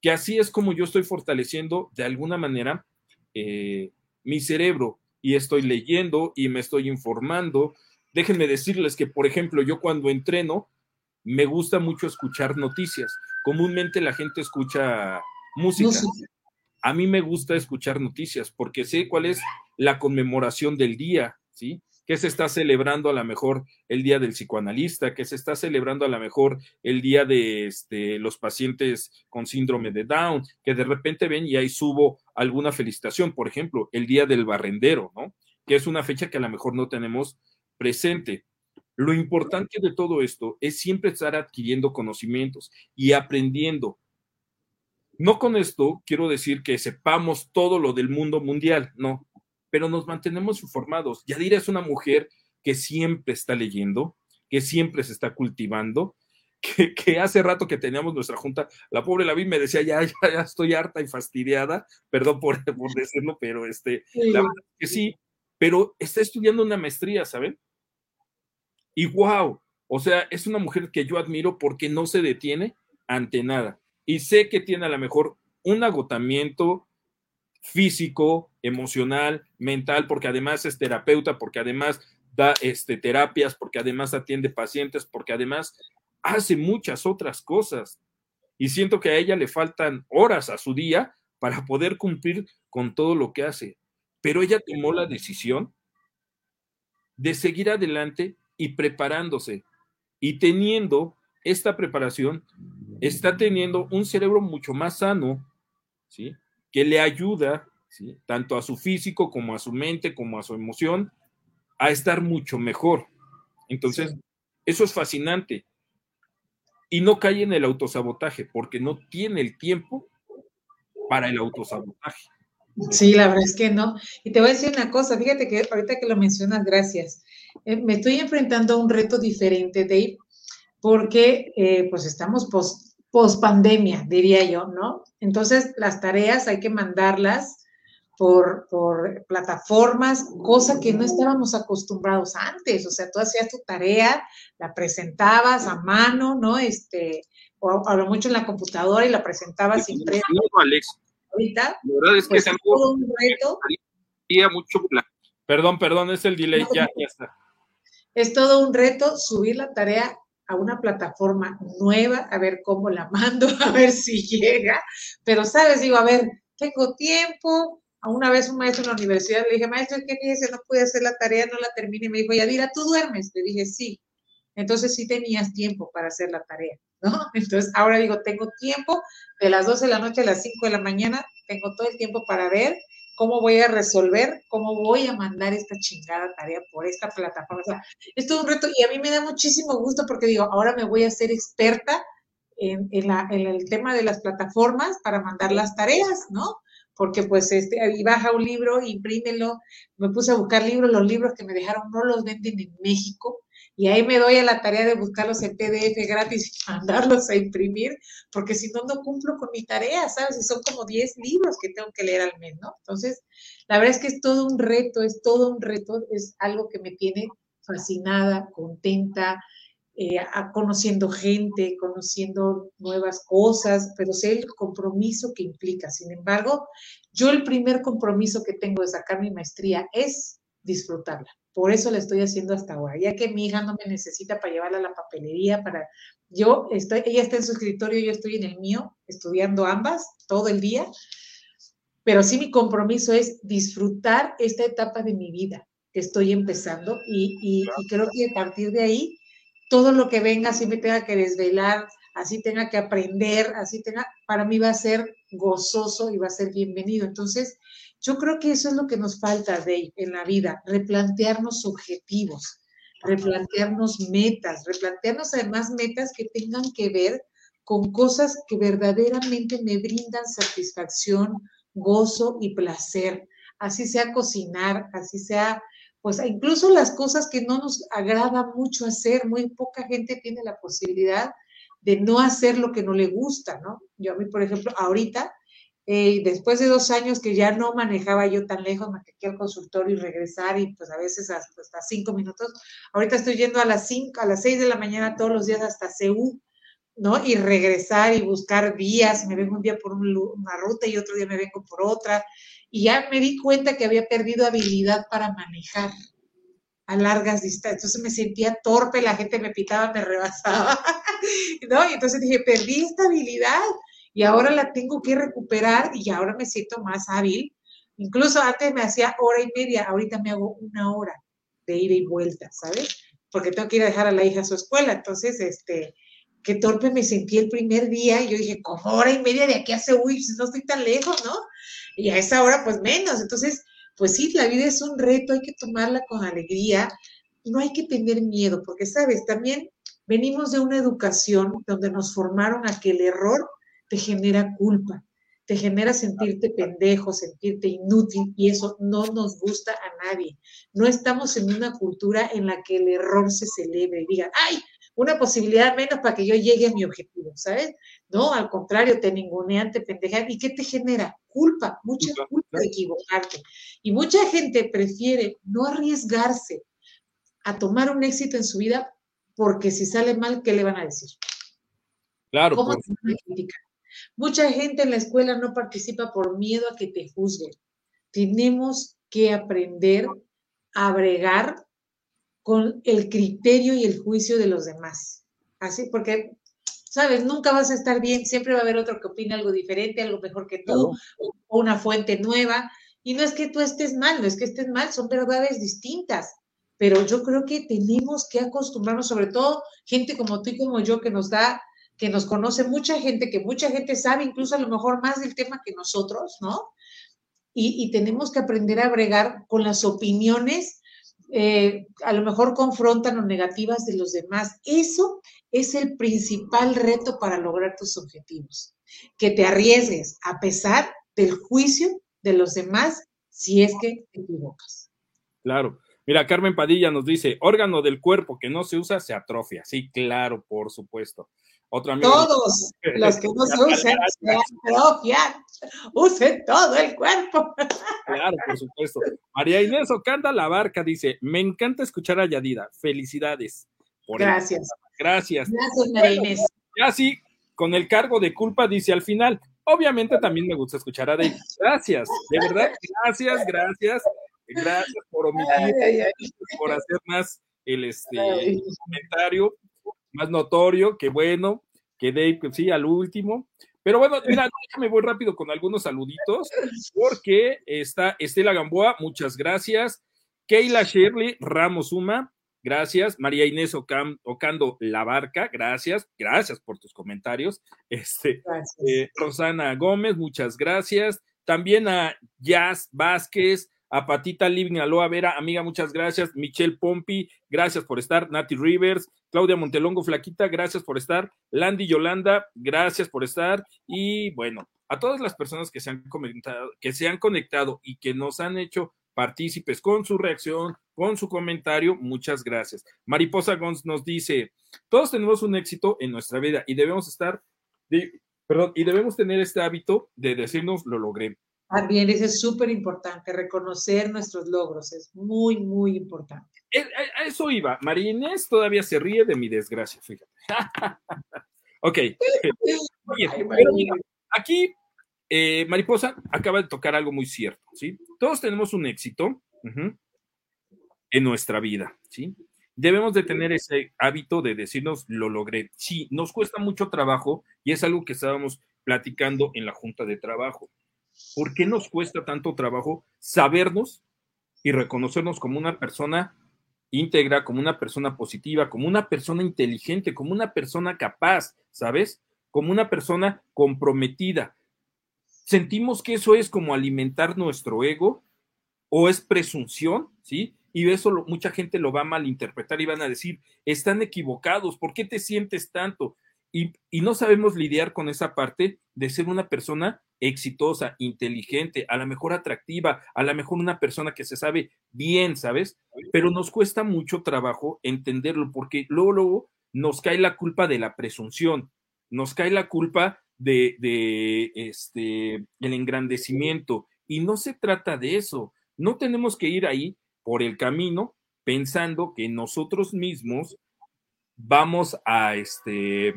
Que así es como yo estoy fortaleciendo de alguna manera eh, mi cerebro y estoy leyendo y me estoy informando. Déjenme decirles que, por ejemplo, yo cuando entreno, me gusta mucho escuchar noticias. Comúnmente la gente escucha música. A mí me gusta escuchar noticias porque sé cuál es la conmemoración del día, ¿sí? Que se está celebrando a lo mejor el día del psicoanalista, que se está celebrando a lo mejor el día de este, los pacientes con síndrome de Down, que de repente ven y ahí subo alguna felicitación, por ejemplo, el día del barrendero, ¿no? Que es una fecha que a lo mejor no tenemos presente. Lo importante de todo esto es siempre estar adquiriendo conocimientos y aprendiendo. No con esto quiero decir que sepamos todo lo del mundo mundial, no, pero nos mantenemos informados. Yadira es una mujer que siempre está leyendo, que siempre se está cultivando, que, hace rato que teníamos nuestra junta, la pobre Lavín me decía, ya, ya, estoy harta y fastidiada, perdón por, por decirlo, pero este, la verdad es que sí, pero está estudiando una maestría, ¿saben? Y wow, o sea, es una mujer que yo admiro porque no se detiene ante nada. Y sé que tiene a lo mejor un agotamiento físico, emocional, mental, porque además es terapeuta, porque además da este, terapias, porque además atiende pacientes, porque además hace muchas otras cosas. Y siento que a ella le faltan horas a su día para poder cumplir con todo lo que hace. Pero ella tomó la decisión de seguir adelante y preparándose. Y teniendo esta preparación, está teniendo un cerebro mucho más sano, ¿sí? Que le ayuda, ¿sí? Tanto a su físico como a su mente, como a su emoción, a estar mucho mejor. Entonces, eso es fascinante y no cae en el autosabotaje porque no tiene el tiempo para el autosabotaje. Sí, la verdad es que no. Y te voy a decir una cosa, fíjate que ahorita que lo mencionas, gracias. Eh, me estoy enfrentando a un reto diferente, Dave, porque eh, pues estamos post, post pandemia, diría yo, ¿no? Entonces las tareas hay que mandarlas por, por plataformas, cosa que no estábamos acostumbrados antes. O sea, tú hacías tu tarea, la presentabas a mano, ¿no? Este, o a lo mucho en la computadora y la presentabas impresa. Alex. Ahorita, la verdad es que pues, es todo un reto. Mucho... Perdón, perdón, es el delay, ya, ya está. Es todo un reto subir la tarea a una plataforma nueva, a ver cómo la mando, a ver si llega. Pero, ¿sabes? Digo, a ver, tengo tiempo, a una vez un maestro en la universidad le dije, maestro, ¿qué fíjese? No pude hacer la tarea, no la terminé. Me dijo, Yadira, ¿tú duermes? Le dije, sí. Entonces sí tenías tiempo para hacer la tarea, ¿no? Entonces ahora digo, tengo tiempo de las 12 de la noche a las 5 de la mañana, tengo todo el tiempo para ver cómo voy a resolver, cómo voy a mandar esta chingada tarea por esta plataforma. O sea, es todo un reto y a mí me da muchísimo gusto porque digo, ahora me voy a ser experta en, el tema de las plataformas para mandar las tareas, ¿no? porque pues este, ahí baja un libro, imprímelo, me puse a buscar libros, los libros que me dejaron no los venden en México, y ahí me doy a la tarea de buscarlos en PDF gratis y mandarlos a imprimir, porque si no, no cumplo con mi tarea, ¿sabes? Y son como 10 libros que tengo que leer al mes, ¿no? Entonces, la verdad es que es todo un reto, es todo un reto, es algo que me tiene fascinada, contenta, eh, conociendo gente, conociendo nuevas cosas, pero sé el compromiso que implica. Sin embargo, yo el primer compromiso que tengo de sacar mi maestría es disfrutarla. Por eso la estoy haciendo hasta ahora, ya que mi hija no me necesita para llevarla a la papelería, para yo estoy, ella está en su escritorio, yo estoy en el mío, estudiando ambas todo el día, pero sí mi compromiso es disfrutar esta etapa de mi vida que estoy empezando y, creo que a partir de ahí todo lo que venga, así me tenga que desvelar, así tenga que aprender, así tenga, para mí va a ser gozoso y va a ser bienvenido. Entonces, yo creo que eso es lo que nos falta de en la vida, replantearnos objetivos, replantearnos metas, replantearnos además metas que tengan que ver con cosas que verdaderamente me brindan satisfacción, gozo y placer. Así sea cocinar, así sea pues incluso las cosas que no nos agrada mucho hacer, muy poca gente tiene la posibilidad de no hacer lo que no le gusta, ¿no? Yo a mí, por ejemplo, ahorita, eh, después de dos años que ya no manejaba yo tan lejos, me quedé al consultorio y regresar y pues a veces hasta, cinco minutos, ahorita estoy yendo a las cinco, a las seis de la mañana todos los días hasta CEU, ¿no? Y regresar y buscar vías, me vengo un día por una ruta y otro día me vengo por otra, y ya me di cuenta que había perdido habilidad para manejar a largas distancias. Entonces me sentía torpe, la gente me pitaba, me rebasaba, ¿no? Y entonces dije, perdí esta habilidad y ahora la tengo que recuperar y ahora me siento más hábil. Incluso antes me hacía hora y media, ahorita me hago una hora de ida y vuelta, ¿sabes? Porque tengo que ir a dejar a la hija a su escuela. Entonces, este, qué torpe me sentí el primer día y yo dije, ¿cómo hora y media de aquí a Seúl? No estoy tan lejos, ¿no? y a esa hora pues menos. Entonces, pues sí, la vida es un reto, hay que tomarla con alegría no hay que tener miedo, porque, sabes, también venimos de una educación donde nos formaron a que el error te genera culpa, te genera sentirte pendejo, sentirte inútil, y eso no nos gusta a nadie. No estamos en una cultura en la que el error se celebre y diga, ay, una posibilidad menos para que yo llegue a mi objetivo, ¿sabes? No, al contrario, te ningunean, te pendejan. ¿Y qué te genera? Culpa, mucha culpa de equivocarte. Y mucha gente prefiere no arriesgarse a tomar un éxito en su vida porque si sale mal, ¿qué le van a decir? Claro. ¿Cómo te van a criticar? Mucha gente en la escuela no participa por miedo a que te juzguen. Tenemos que aprender a bregar con el criterio y el juicio de los demás. Así, porque, sabes, nunca vas a estar bien, siempre va a haber otro que opine algo diferente, algo mejor que tú, o una fuente nueva. Y no es que tú estés mal, no es que estés mal, son verdades distintas. Pero yo creo que tenemos que acostumbrarnos, sobre todo gente como tú y como yo, que nos da, que nos conoce mucha gente, que mucha gente sabe incluso a lo mejor más del tema que nosotros, ¿no? Y, y tenemos que aprender a bregar con las opiniones eh, a lo mejor confrontan o negativas de los demás. Eso es el principal reto para lograr tus objetivos. Que te arriesgues a pesar del juicio de los demás si es que te equivocas. Claro. Mira, Carmen Padilla nos dice, órgano del cuerpo que no se usa se atrofia. Sí, claro, por supuesto. Todos los que no se usen se. Usen todo el cuerpo. Claro, por supuesto. María Inés Ocanda La Barca dice: Me encanta escuchar a Yadida. Felicidades. Gracias. Gracias. Gracias, María Inés. Ya sí, con el cargo de culpa, dice al final. Obviamente también me gusta escuchar a David. Gracias, de verdad, gracias, gracias. Gracias por omitir, por hacer más el este, comentario más notorio, que bueno, que Dave, pues sí, al último. Pero bueno, mira, déjame voy rápido con algunos saluditos, porque está Estela Gamboa, muchas gracias. Keila Shirley Ramos Uma, gracias. María Inés Ocando La Barca, gracias. Gracias por tus comentarios. Este, eh, Rosana Gómez, muchas gracias. También a Jazz Vázquez, a Patita Living Aloha Vera, amiga, muchas gracias. Michelle Pompi, gracias por estar. Nati Rivers, Claudia Montelongo Flaquita, gracias por estar. Landy Yolanda, gracias por estar. Y bueno, a todas las personas que se han comentado, que se han conectado y que nos han hecho partícipes con su reacción, con su comentario, muchas gracias. Mariposa Gons nos dice, todos tenemos un éxito en nuestra vida y debemos estar, perdón, y debemos tener este hábito de decirnos lo logré. También eso es súper importante, reconocer nuestros logros, es muy, muy importante. Eh, a eso iba. María Inés todavía se ríe de mi desgracia, fíjate. ok. aquí eh, Mariposa acaba de tocar algo muy cierto, ¿sí? Todos tenemos un éxito en nuestra vida, ¿sí? Debemos de tener ese hábito de decirnos lo logré. Sí, nos cuesta mucho trabajo y es algo que estábamos platicando en la junta de trabajo. ¿Por qué nos cuesta tanto trabajo sabernos y reconocernos como una persona íntegra, como una persona positiva, como una persona inteligente, como una persona capaz, ¿sabes? Como una persona comprometida. Sentimos que eso es como alimentar nuestro ego o es presunción, ¿sí? Y eso mucha gente lo va a malinterpretar y van a decir, están equivocados, ¿por qué te sientes tanto? Y, no sabemos lidiar con esa parte de ser una persona exitosa, inteligente, a lo mejor atractiva, a lo mejor una persona que se sabe bien, ¿sabes? Pero nos cuesta mucho trabajo entenderlo porque luego, luego nos cae la culpa de la presunción, nos cae la culpa de, de este, el engrandecimiento y no se trata de eso. No tenemos que ir ahí por el camino pensando que nosotros mismos vamos a este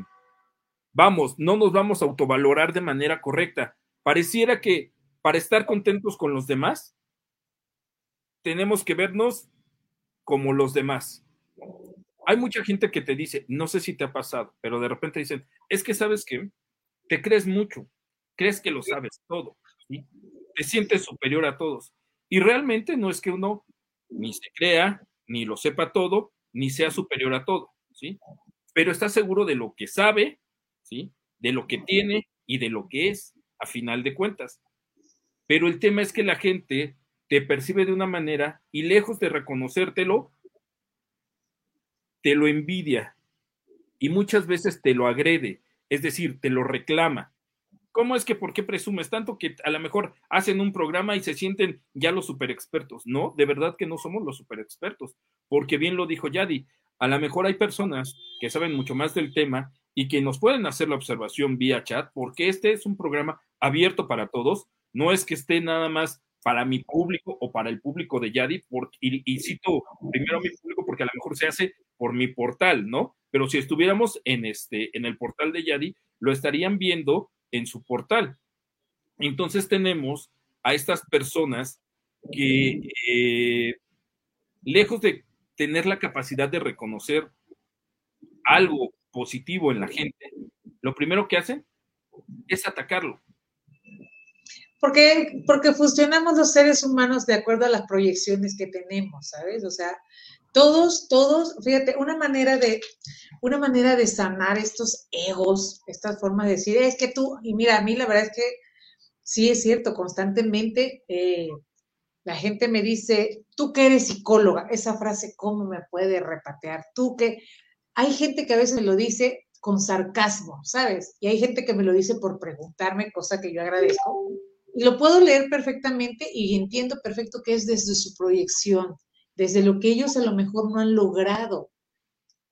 vamos, no nos vamos a autovalorar de manera correcta. Pareciera que para estar contentos con los demás, tenemos que vernos como los demás. Hay mucha gente que te dice, no sé si te ha pasado, pero de repente dicen, es que sabes que te crees mucho, crees que lo sabes todo, te sientes superior a todos. Y realmente no es que uno ni se crea, ni lo sepa todo, ni sea superior a todo, ¿sí? Pero está seguro de lo que sabe, ¿sí? De lo que tiene y de lo que es a final de cuentas. Pero el tema es que la gente te percibe de una manera y lejos de reconocértelo, te lo envidia y muchas veces te lo agrede, es decir, te lo reclama. ¿Cómo es que por qué presumes tanto que a lo mejor hacen un programa y se sienten ya los super expertos? No, de verdad que no somos los super expertos, porque bien lo dijo Yadi, a lo mejor hay personas que saben mucho más del tema y que nos pueden hacer la observación vía chat, porque este es un programa abierto para todos, no es que esté nada más para mi público o para el público de Yadi, porque, y, cito primero a mi público porque a lo mejor se hace por mi portal, ¿no? Pero si estuviéramos en, este, en el portal de Yadi, lo estarían viendo en su portal. Entonces tenemos a estas personas que, eh, lejos de tener la capacidad de reconocer algo positivo en la gente, lo primero que hacen es atacarlo. Porque, porque funcionamos los seres humanos de acuerdo a las proyecciones que tenemos, ¿sabes? O sea, todos, todos, fíjate, una manera de, una manera de sanar estos egos, estas formas de decir, es que tú, y mira, a mí la verdad es que sí es cierto, constantemente eh, la gente me dice, tú que eres psicóloga, esa frase, ¿cómo me puede repatear? Tú que, hay gente que a veces me lo dice con sarcasmo, ¿sabes? Y hay gente que me lo dice por preguntarme, cosa que yo agradezco. Y lo puedo leer perfectamente y entiendo perfecto que es desde su proyección, desde lo que ellos a lo mejor no han logrado.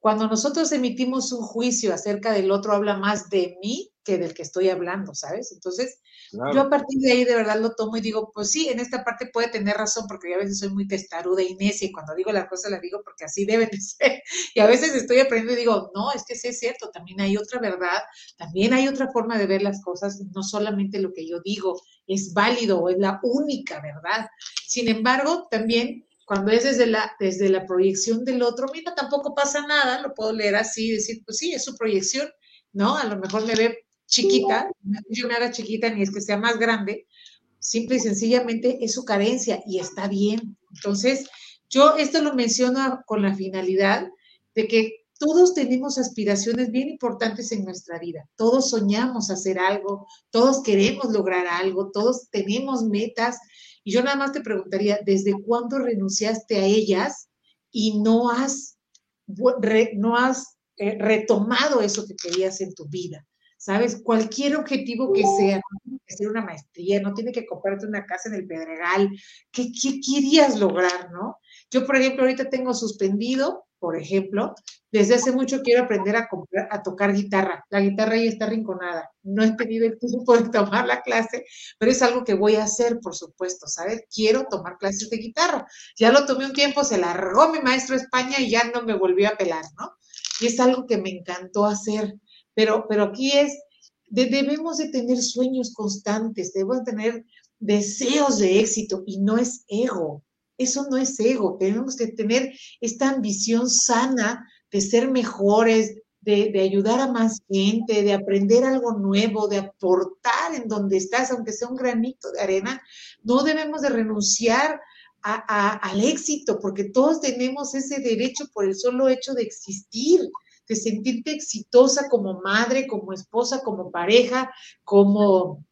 Cuando nosotros emitimos un juicio acerca del otro, habla más de mí que del que estoy hablando, ¿sabes? Entonces, yo a partir de ahí de verdad lo tomo y digo, pues sí, en esta parte puede tener razón, porque yo a veces soy muy testaruda y necia, y cuando digo las cosas las digo porque así deben de ser. Y a veces estoy aprendiendo y digo, no, es que sí es cierto, también hay otra verdad, también hay otra forma de ver las cosas, no solamente lo que yo digo es válido o es la única verdad. Sin embargo, también cuando es desde la, desde la proyección del otro, mira, tampoco pasa nada, lo puedo leer así, decir, pues sí, es su proyección, ¿no? A lo mejor me ve chiquita, yo me haga chiquita ni es que sea más grande, simple y sencillamente es su carencia y está bien. Entonces, yo esto lo menciono con la finalidad de que todos tenemos aspiraciones bien importantes en nuestra vida. Todos soñamos hacer algo, todos queremos lograr algo, todos tenemos metas y yo nada más te preguntaría, ¿desde cuándo renunciaste a ellas y no has, no has eh, retomado eso que querías en tu vida? ¿Sabes? Cualquier objetivo que sea, no tiene que ser una maestría, no tiene que comprarte una casa en el Pedregal, ¿qué, qué querías lograr, no? Yo, por ejemplo, ahorita tengo suspendido por ejemplo, desde hace mucho quiero aprender a, a tocar guitarra. La guitarra ya está rinconada. No he tenido el tiempo de tomar la clase, pero es algo que voy a hacer, por supuesto, ¿sabes? Quiero tomar clases de guitarra. Ya lo tomé un tiempo, se largó mi maestro España y ya no me volvió a pelar, ¿no? Y es algo que me encantó hacer. Pero, pero aquí es, debemos de tener sueños constantes, debemos tener deseos de éxito y no es ego, eso no es ego, tenemos que tener esta ambición sana de ser mejores, de, ayudar a más gente, de aprender algo nuevo, de aportar en donde estás, aunque sea un granito de arena. No debemos de renunciar al éxito, porque todos tenemos ese derecho por el solo hecho de existir, de sentirte exitosa como madre, como esposa, como pareja, como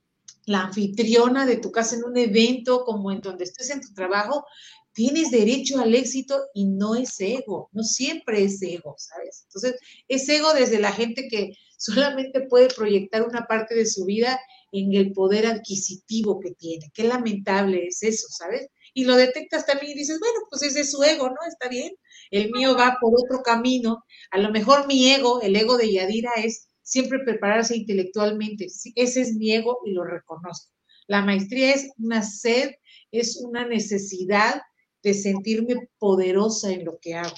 la anfitriona de tu casa en un evento, como en donde estés en tu trabajo, tienes derecho al éxito y no es ego, no siempre es ego, ¿sabes? Entonces, es ego desde la gente que solamente puede proyectar una parte de su vida en el poder adquisitivo que tiene. Qué lamentable es eso, ¿sabes? Y lo detectas también y dices, bueno, pues ese es su ego, ¿no? Está bien. El mío va por otro camino. A lo mejor mi ego, el ego de Yadira es siempre prepararse intelectualmente. Ese es mi ego y lo reconozco. La maestría es una sed, es una necesidad de sentirme poderosa en lo que hago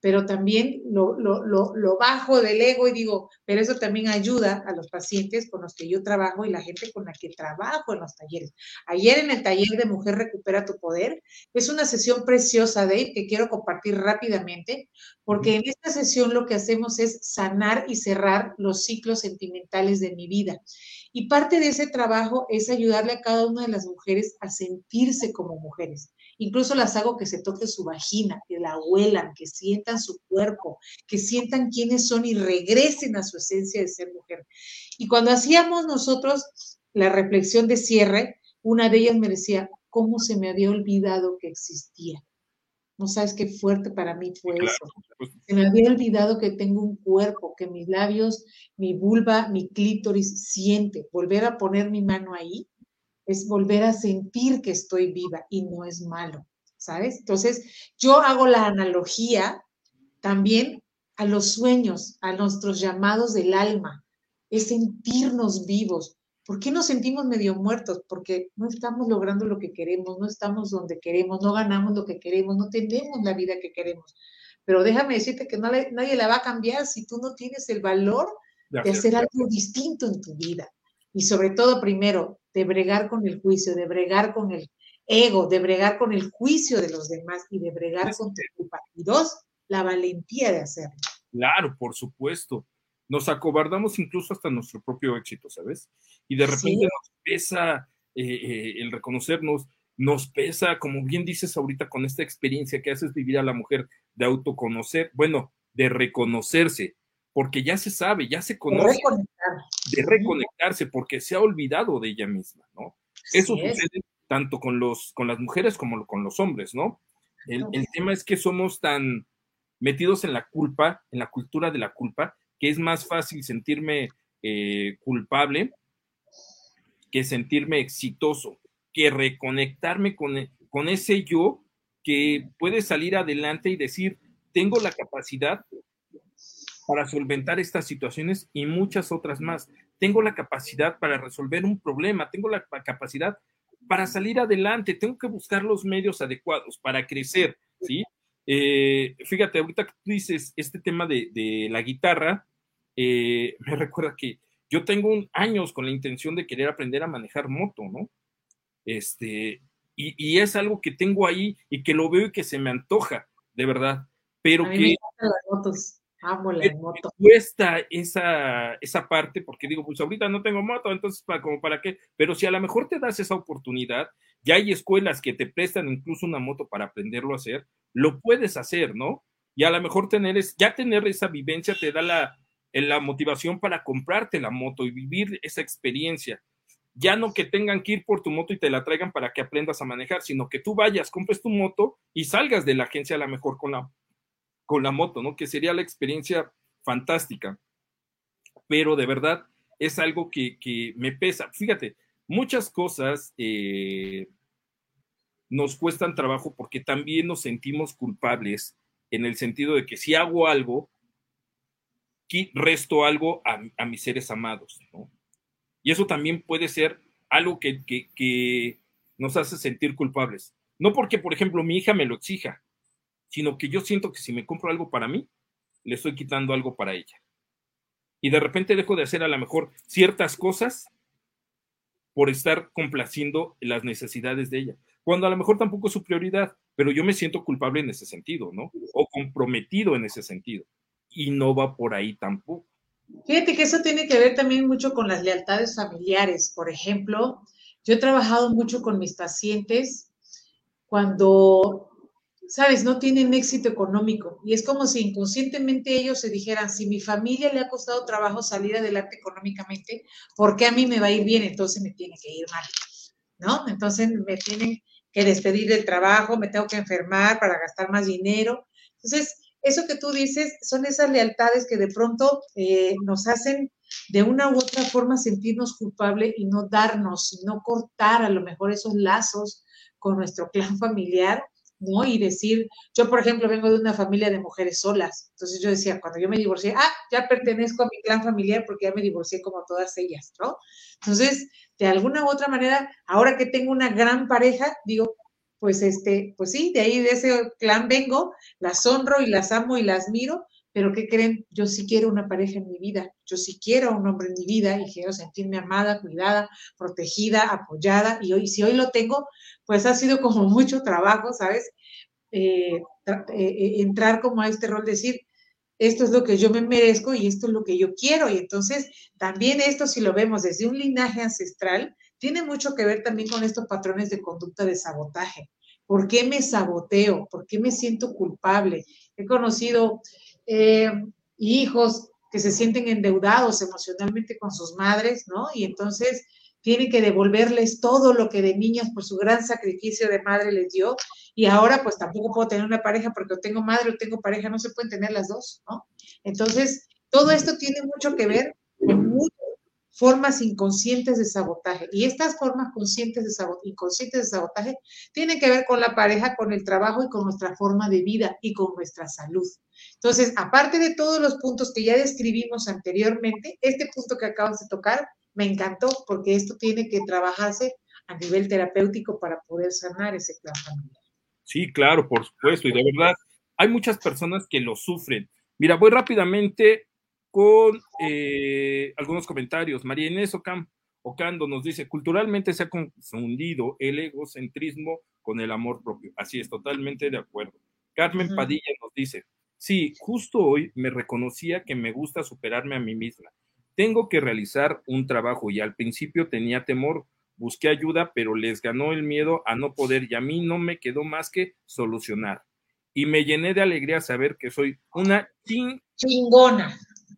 pero también lo, lo, bajo del ego y digo, pero eso también ayuda a los pacientes con los que yo trabajo y la gente con la que trabajo en los talleres. Ayer en el taller de Mujer Recupera tu Poder, es una sesión preciosa, de que quiero compartir rápidamente, porque en esta sesión lo que hacemos es sanar y cerrar los ciclos sentimentales de mi vida. Y parte de ese trabajo es ayudarle a cada una de las mujeres a sentirse como mujeres. Incluso las hago que se toque su vagina, que la huelan, que sientan su cuerpo, que sientan quiénes son y regresen a su esencia de ser mujer. Y cuando hacíamos nosotros la reflexión de cierre, una de ellas me decía, ¿cómo se me había olvidado que existía? No sabes qué fuerte para mí fue eso. Se me había olvidado que tengo un cuerpo, que mis labios, mi vulva, mi clítoris siente. Volver a poner mi mano ahí es volver a sentir que estoy viva y no es malo, ¿sabes? Entonces, yo hago la analogía también a los sueños, a nuestros llamados del alma, es sentirnos vivos. ¿Por qué nos sentimos medio muertos? Porque no estamos logrando lo que queremos, no estamos donde queremos, no ganamos lo que queremos, no tenemos la vida que queremos. Pero déjame decirte que nadie la va a cambiar si tú no tienes el valor de hacer algo distinto en tu vida. Y sobre todo, primero, de bregar con el juicio, de bregar con el ego, de bregar con el juicio de los demás y de bregar con tu culpa. Y dos, la valentía de hacerlo. Claro, por supuesto. Nos acobardamos incluso hasta nuestro propio éxito, ¿sabes? Y de repente nos pesa eh, eh, el reconocernos, nos pesa, como bien dices ahorita, con esta experiencia que haces vivir a la mujer de autoconocer, bueno, de reconocerse, porque ya se sabe, ya se conoce, de, reconectarse, porque se ha olvidado de ella misma, ¿no? Eso sucede tanto con, los, con las mujeres como con los hombres, ¿no? El, el tema es que somos tan, metidos en la culpa, en la cultura de la culpa, que es más fácil sentirme eh, culpable que sentirme exitoso, que reconectarme con, con ese yo que puede salir adelante y decir, tengo la capacidad para solventar estas situaciones y muchas otras más. Tengo la capacidad para resolver un problema, tengo la capacidad para salir adelante, tengo que buscar los medios adecuados para crecer, ¿sí? Eh, fíjate, ahorita que tú dices este tema de, la guitarra, eh, me recuerda que yo tengo años con la intención de querer aprender a manejar moto, ¿no? Este, y, es algo que tengo ahí y que lo veo y que se me antoja, de verdad, pero que... Amo la moto. cuesta esa, esa parte, porque digo, pues ahorita no tengo moto, entonces, para, como para qué, pero si a lo mejor te das esa oportunidad, ya hay escuelas que te prestan incluso una moto para aprenderlo a hacer, lo puedes hacer, ¿no? Y a lo mejor tener es, ya tener esa vivencia te da la, la motivación para comprarte la moto y vivir esa experiencia. Ya no que tengan que ir por tu moto y te la traigan para que aprendas a manejar, sino que tú vayas, compres tu moto y salgas de la agencia a lo mejor con la con la moto, ¿no? Que sería la experiencia fantástica. Pero de verdad es algo que, me pesa. Fíjate, muchas cosas eh, nos cuestan trabajo porque también nos sentimos culpables en el sentido de que si hago algo, resto algo a, mis seres amados, ¿no? Y eso también puede ser algo que, que nos hace sentir culpables. No porque, por ejemplo, mi hija me lo exija, sino que yo siento que si me compro algo para mí, le estoy quitando algo para ella. Y de repente dejo de hacer a lo mejor ciertas cosas por estar complaciendo las necesidades de ella, cuando a lo mejor tampoco es su prioridad, pero yo me siento culpable en ese sentido, ¿no? O comprometido en ese sentido. Y no va por ahí tampoco. Fíjate que eso tiene que ver también mucho con las lealtades familiares. Por ejemplo, yo he trabajado mucho con mis pacientes cuando sabes, no tienen éxito económico. Y es como si inconscientemente ellos se dijeran, si mi familia le ha costado trabajo salir adelante económicamente, ¿por qué a mí me va a ir bien? Entonces me tiene que ir mal, ¿no? Entonces me tienen que despedir del trabajo, me tengo que enfermar para gastar más dinero. Entonces, eso que tú dices son esas lealtades que de pronto eh, nos hacen de una u otra forma sentirnos culpables y no darnos, no cortar a lo mejor esos lazos con nuestro clan familiar ¿no? Y decir, yo por ejemplo vengo de una familia de mujeres solas, entonces yo decía, cuando yo me divorcié, ah, ya pertenezco a mi clan familiar porque ya me divorcié como todas ellas, ¿no? Entonces, de alguna u otra manera, ahora que tengo una gran pareja, digo, pues este, pues sí, de ahí de ese clan vengo, las honro y las amo y las miro, pero ¿qué creen? Yo sí quiero una pareja en mi vida, yo sí quiero un hombre en mi vida y quiero sentirme amada, cuidada, protegida, apoyada. Y hoy, si hoy lo tengo, pues ha sido como mucho trabajo, ¿sabes? Eh, eh, eh, entrar como a este rol, decir, esto es lo que yo me merezco y esto es lo que yo quiero. Y entonces, también esto, si lo vemos desde un linaje ancestral, tiene mucho que ver también con estos patrones de conducta de sabotaje. ¿Por qué me saboteo? ¿Por qué me siento culpable? He conocido eh, hijos que se sienten endeudados emocionalmente con sus madres, ¿no? Y entonces tiene que devolverles todo lo que de niños por su gran sacrificio de madre les dio y ahora pues tampoco puedo tener una pareja porque o tengo madre o tengo pareja, no se pueden tener las dos, ¿no? Entonces, todo esto tiene mucho que ver con formas inconscientes de sabotaje. Y estas formas conscientes de sabotaje, inconscientes de sabotaje tienen que ver con la pareja, con el trabajo y con nuestra forma de vida y con nuestra salud. Entonces, aparte de todos los puntos que ya describimos anteriormente, este punto que acabas de tocar me encantó porque esto tiene que trabajarse a nivel terapéutico para poder sanar ese plan familiar. Sí, claro, por supuesto. Y de verdad, hay muchas personas que lo sufren. Mira, voy rápidamente con eh, algunos comentarios. María Inés Ocando nos dice, culturalmente se ha confundido el egocentrismo con el amor propio. Así es, totalmente de acuerdo. Carmen Padilla nos dice, sí, justo hoy me reconocía que me gusta superarme a mí misma. Tengo que realizar un trabajo y al principio tenía temor, busqué ayuda, pero les ganó el miedo a no poder y a mí no me quedó más que solucionar. Y me llené de alegría saber que soy una chingona.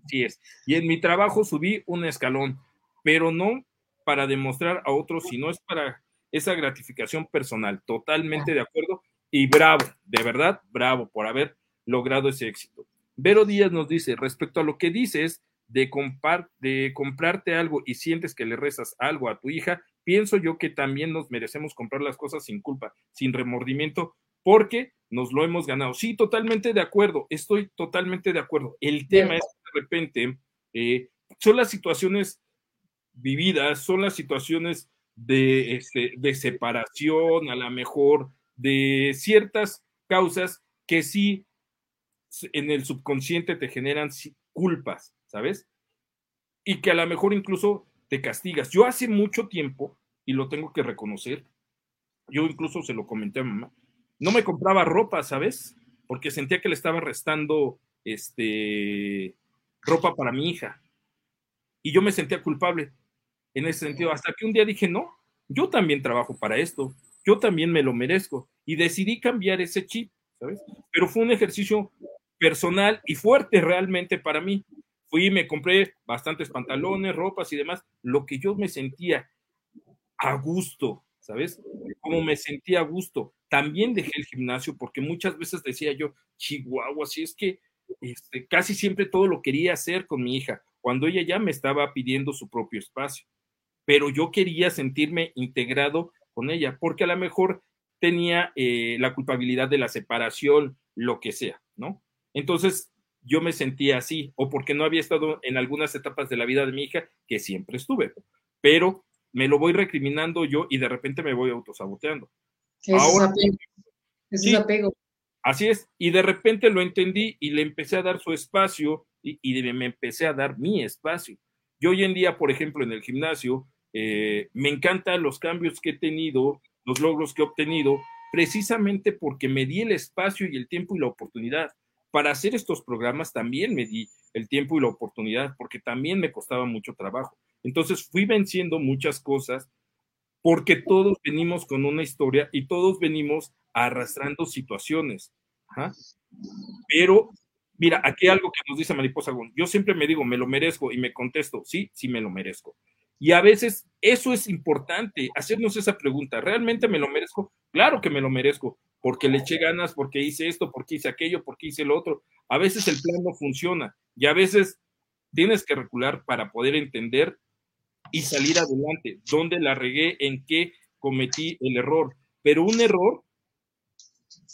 Así es. Y en mi trabajo subí un escalón, pero no para demostrar a otros, sino es para esa gratificación personal. Totalmente de acuerdo y bravo, de verdad, bravo por haber logrado ese éxito. Vero Díaz nos dice, respecto a lo que dices de, de comprarte algo y sientes que le rezas algo a tu hija, pienso yo que también nos merecemos comprar las cosas sin culpa, sin remordimiento, porque nos lo hemos ganado. Sí, totalmente de acuerdo, estoy totalmente de acuerdo. El tema es de repente eh, son las situaciones vividas, son las situaciones de, este, de separación, a lo mejor, de ciertas causas que sí en el subconsciente te generan culpas, ¿sabes? Y que a lo mejor incluso te castigas. Yo hace mucho tiempo, y lo tengo que reconocer, yo incluso se lo comenté a mamá, no me compraba ropa, ¿sabes? Porque sentía que le estaba restando este, ropa para mi hija. Y yo me sentía culpable en ese sentido, hasta que un día dije, no, yo también trabajo para esto, yo también me lo merezco. Y decidí cambiar ese chip, ¿sabes? Pero fue un ejercicio personal y fuerte realmente para mí. Fui y me compré bastantes pantalones, ropas y demás, lo que yo me sentía a gusto, ¿sabes? Como me sentía a gusto. También dejé el gimnasio porque muchas veces decía yo, Chihuahua, si es que este, casi siempre todo lo quería hacer con mi hija, cuando ella ya me estaba pidiendo su propio espacio. Pero yo quería sentirme integrado con ella, porque a lo mejor tenía eh, la culpabilidad de la separación, lo que sea, ¿no? Entonces yo me sentía así, o porque no había estado en algunas etapas de la vida de mi hija, que siempre estuve, pero me lo voy recriminando yo y de repente me voy autosaboteando. Ahora, es apego. Así es, y de repente lo entendí y le empecé a dar su espacio y, me empecé a dar mi espacio. Yo hoy en día, por ejemplo, en el gimnasio, eh, me encantan los cambios que he tenido, los logros que he obtenido, precisamente porque me di el espacio y el tiempo y la oportunidad. Para hacer estos programas también me di el tiempo y la oportunidad, porque también me costaba mucho trabajo. Entonces fui venciendo muchas cosas porque todos venimos con una historia y todos venimos arrastrando situaciones. Pero, mira, aquí algo que nos dice Mariposa Gon. Yo siempre me digo, me lo merezco y me contesto, sí, sí me lo merezco. Y a veces eso es importante, hacernos esa pregunta, ¿realmente me lo merezco? Claro que me lo merezco, porque le eché ganas, porque hice esto, porque hice aquello, porque hice lo otro. A veces el plan no funciona y a veces tienes que recular para poder entender y salir adelante, dónde la regué, en qué cometí el error. Pero un error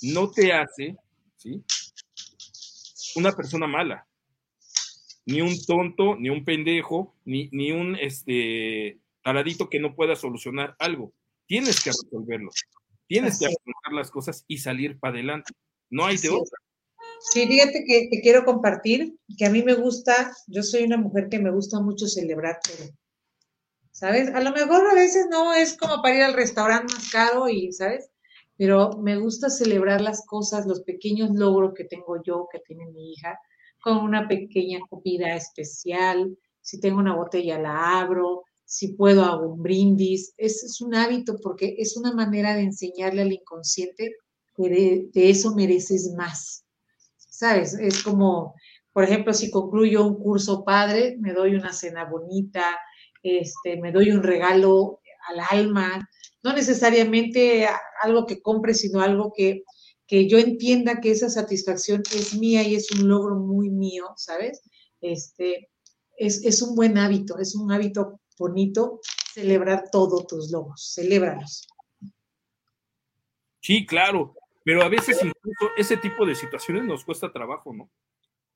no te hace, ¿sí? Una persona mala. Ni un tonto, ni un pendejo, ni, ni un este, taradito que no pueda solucionar algo. Tienes que resolverlo. Tienes que afrontar las cosas y salir para adelante. No hay de otra. Sí, fíjate que te quiero compartir que a mí me gusta, yo soy una mujer que me gusta mucho celebrar todo. ¿sabes? A lo mejor a veces no es como para ir al restaurante más caro y, ¿sabes? Pero me gusta celebrar las cosas, los pequeños logros que tengo yo, que tiene mi hija, con una pequeña comida especial. Si tengo una botella, la abro. Si puedo, hago un brindis. Es, un hábito porque es una manera de enseñarle al inconsciente que de, de eso mereces más. ¿Sabes? Es como, por ejemplo, si concluyo un curso padre, me doy una cena bonita, este, me doy un regalo al alma, no necesariamente algo que compre, sino algo que, que yo entienda que esa satisfacción es mía y es un logro muy mío, ¿sabes? Este, es, es un buen hábito, es un hábito bonito celebrar todos tus logros, celébralos. Sí, claro, pero a veces incluso ese tipo de situaciones nos cuesta trabajo, ¿no?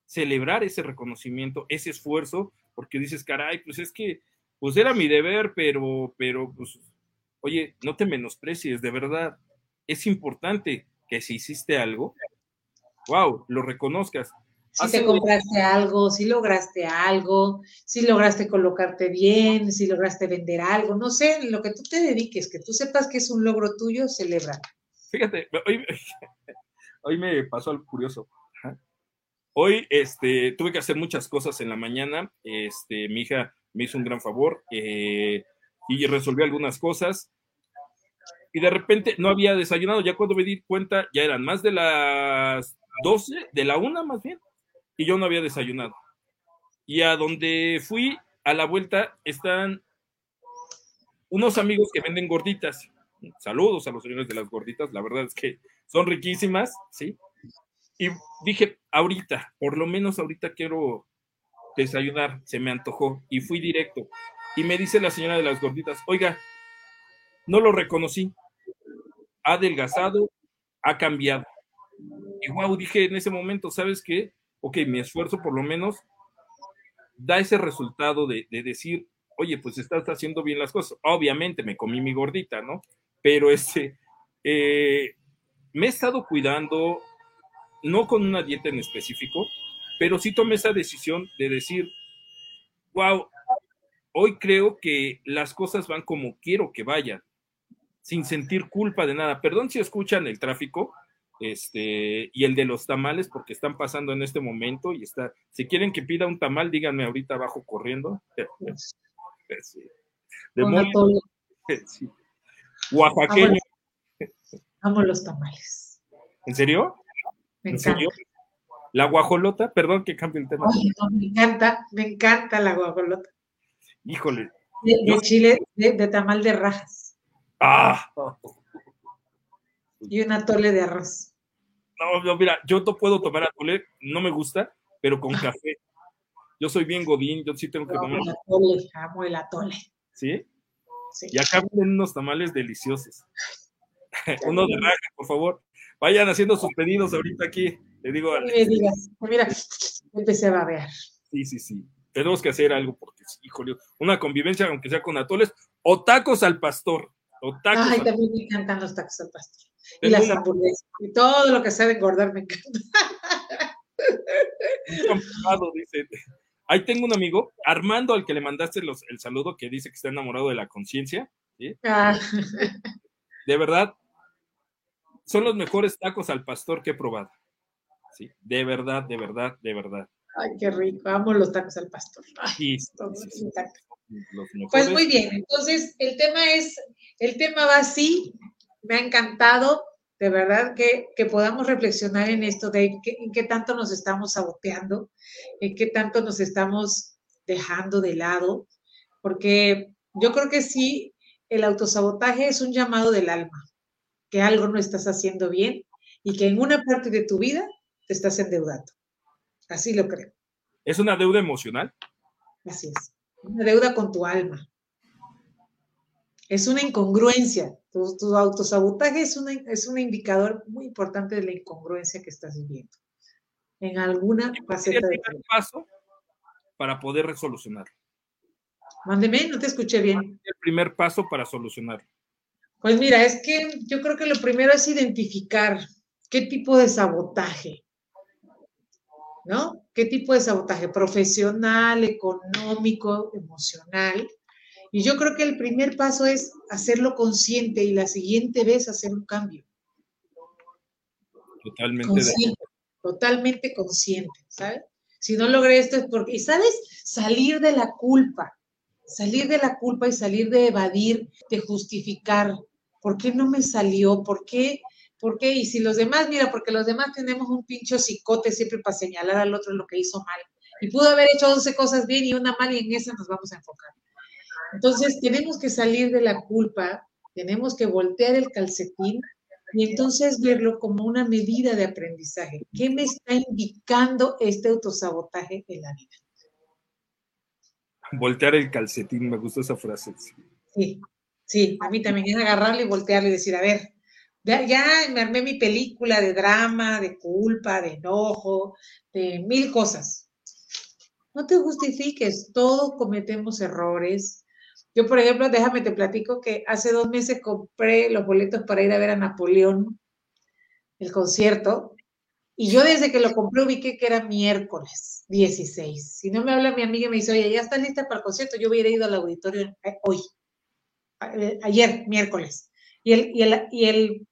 Celebrar ese reconocimiento, ese esfuerzo, porque dices, caray, pues es que, pues era mi deber, pero, pero, pues, oye, no te menosprecies, de verdad, es importante que si hiciste algo, wow, lo reconozcas. Si te compraste algo, si lograste algo, si lograste colocarte bien, si lograste vender algo, no sé, lo que tú te dediques, que tú sepas que es un logro tuyo, celebra. Fíjate, hoy, me pasó algo curioso. Hoy este, tuve que hacer muchas cosas en la mañana. Este, mi hija me hizo un gran favor eh, y resolvió algunas cosas. Y de repente no había desayunado. Ya cuando me di cuenta, ya eran más de las 12, de la una más bien, y yo no había desayunado. Y a donde fui, a la vuelta, están unos amigos que venden gorditas. Saludos a los señores de las gorditas, la verdad es que son riquísimas, ¿sí? Y dije, ahorita, por lo menos ahorita quiero desayunar, se me antojó y fui directo. Y me dice la señora de las gorditas, oiga, no lo reconocí, ha adelgazado, ha cambiado. Y wow, dije en ese momento, ¿sabes qué? Ok, mi esfuerzo por lo menos da ese resultado de, de decir, oye, pues estás haciendo bien las cosas. Obviamente me comí mi gordita, ¿no? pero este, eh, me he estado cuidando, no con una dieta en específico, pero sí tomé esa decisión de decir, wow, hoy creo que las cosas van como quiero que vayan, sin sentir culpa de nada. Perdón si escuchan el tráfico, este, y el de los tamales, porque están pasando en este momento y está, si quieren que pida un tamal, díganme ahorita abajo corriendo. De sí. Oaxaqueño. Amo, los tamales. ¿En serio? Me ¿En serio? La guajolota, perdón que cambie el tema. me encanta, me encanta la guajolota. Híjole. De, chile, de, tamal de rajas. Ah. Y un atole de arroz. No, no, mira, yo no puedo tomar atole, no me gusta, pero con café. Yo soy bien godín, yo sí tengo que tomar. El atole, amo el atole. ¿Sí? Y acá vienen unos tamales deliciosos. Uno de raja, por favor. Vayan haciendo sus pedidos ahorita aquí. Le digo. me digas, mira, empecé a babear. Sí, sí, sí. Tenemos que hacer algo porque, híjole, una convivencia, aunque sea con atoles, o tacos al pastor. O tacos Ay, también me encantan los tacos al pastor. Y las hamburguesas. Y todo lo que sea de engordar me encanta. Un dice. Ahí tengo un amigo, Armando, al que le mandaste el saludo, que dice que está enamorado de la conciencia. Ah. De verdad, son los mejores tacos al pastor que he probado. Sí, de verdad, de verdad, de verdad. Ay, qué rico, amo los tacos al pastor. pues muy bien, entonces el tema es, el tema va así, me ha encantado, de verdad que, podamos reflexionar en esto de en qué tanto nos estamos saboteando, en qué tanto nos estamos dejando de lado, porque yo creo que sí, el autosabotaje es un llamado del alma, que algo no estás haciendo bien y que en una parte de tu vida te estás endeudando. Así lo creo. ¿Es una deuda emocional? Así es, una deuda con tu alma. Es una incongruencia. Tu, autosabotaje es, es un indicador muy importante de la incongruencia que estás viviendo. En alguna faceta de tu paso para poder resolucionarlo. Mándeme, no te escuché bien. El primer paso para solucionarlo. Pues mira, es que yo creo que lo primero es identificar qué tipo de sabotaje, ¿no? ¿Qué tipo de sabotaje? Profesional, económico, emocional. Y yo creo que el primer paso es hacerlo consciente y la siguiente vez hacer un cambio. Totalmente. Consciente, totalmente consciente, ¿sabes? Si no logré esto es porque, y sabes, salir de la culpa, salir de la culpa y salir de evadir, de justificar, ¿por qué no me salió? ¿Por qué? ¿Por qué? Y si los demás, mira, porque los demás tenemos un pincho cicote siempre para señalar al otro lo que hizo mal. Y pudo haber hecho 11 cosas bien y una mal y en esa nos vamos a enfocar. Entonces, tenemos que salir de la culpa, tenemos que voltear el calcetín y entonces verlo como una medida de aprendizaje. ¿Qué me está indicando este autosabotaje en la vida? Voltear el calcetín, me gusta esa frase. Sí, sí, a mí también es agarrarle y voltearle y decir, a ver, ya, ya, me armé mi película de drama, de culpa, de enojo, de mil cosas. No te justifiques, todos cometemos errores. Yo, por ejemplo, déjame te platico que hace dos meses compré los boletos para ir a ver a Napoleón, el concierto, y yo desde que lo compré ubiqué que era miércoles 16. Si no me habla mi amiga y me dice, oye, ¿ya estás lista para el concierto? Yo hubiera ido al auditorio eh, hoy, eh, ayer, miércoles. Y el, y el, y el,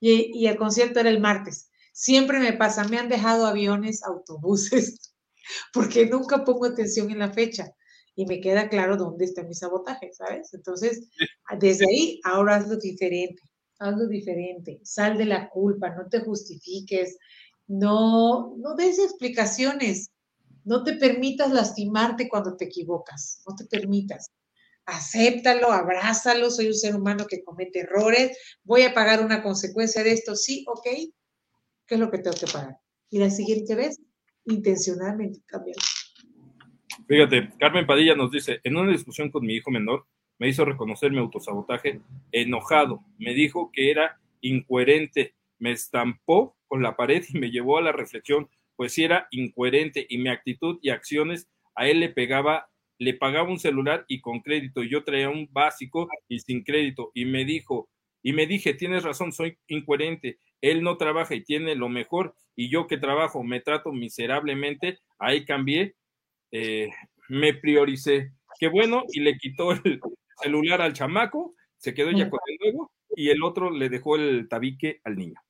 y el concierto era el martes. Siempre me pasa, me han dejado aviones, autobuses, porque nunca pongo atención en la fecha y me queda claro dónde está mi sabotaje, ¿sabes? Entonces, desde ahí, ahora hazlo diferente, hazlo diferente, sal de la culpa, no te justifiques, no, no des explicaciones, no te permitas lastimarte cuando te equivocas, no te permitas. Acéptalo, abrázalo, soy un ser humano que comete errores, voy a pagar una consecuencia de esto, sí, ok, ¿qué es lo que tengo que pagar? Y la siguiente vez, intencionalmente cambiarlo. Fíjate, Carmen Padilla nos dice, en una discusión con mi hijo menor, me hizo reconocer mi autosabotaje enojado, me dijo que era incoherente, me estampó con la pared y me llevó a la reflexión, pues si era incoherente y mi actitud y acciones a él le pegaba, le pagaba un celular y con crédito, y yo traía un básico y sin crédito, y me dijo, y me dije, tienes razón, soy incoherente, él no trabaja y tiene lo mejor, y yo que trabajo me trato miserablemente, ahí cambié eh, me prioricé. Qué bueno, y le quitó el celular al chamaco, se quedó ya con el nuevo, y el otro le dejó el tabique al niño.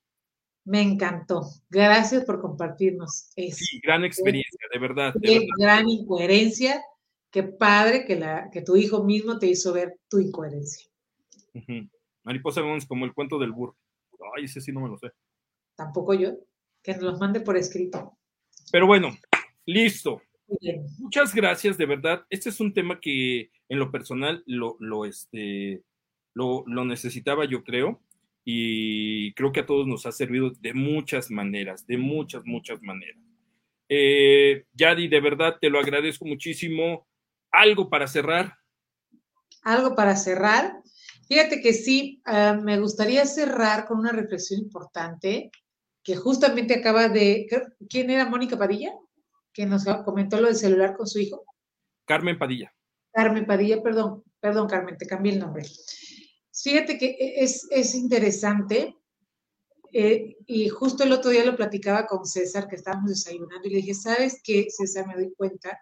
Me encantó. Gracias por compartirnos. sí, gran experiencia, de verdad. Qué gran incoherencia. Qué padre que, la, que tu hijo mismo te hizo ver tu incoherencia. Mariposa Gómez, como el cuento del burro. Ay, ese sí no me lo sé. Tampoco yo. Que nos los mande por escrito. Pero bueno, listo. Muchas gracias, de verdad. Este es un tema que en lo personal lo, lo, este, lo, necesitaba, yo creo, y creo que a todos nos ha servido de muchas maneras, de muchas, muchas maneras. Eh, Yadi, de verdad te lo agradezco muchísimo. ¿Algo para cerrar? Algo para cerrar. Fíjate que sí, ah, me gustaría cerrar con una reflexión importante que justamente acaba de... ¿Quién era Mónica Padilla? que nos comentó lo del celular con su hijo? Carmen Padilla. Carmen Padilla, perdón, perdón, Carmen, te cambié el nombre. Fíjate que e, es, es interesante, eh, y justo el otro día lo platicaba con César, que estábamos desayunando, y le dije, ¿sabes qué, César? Me doy cuenta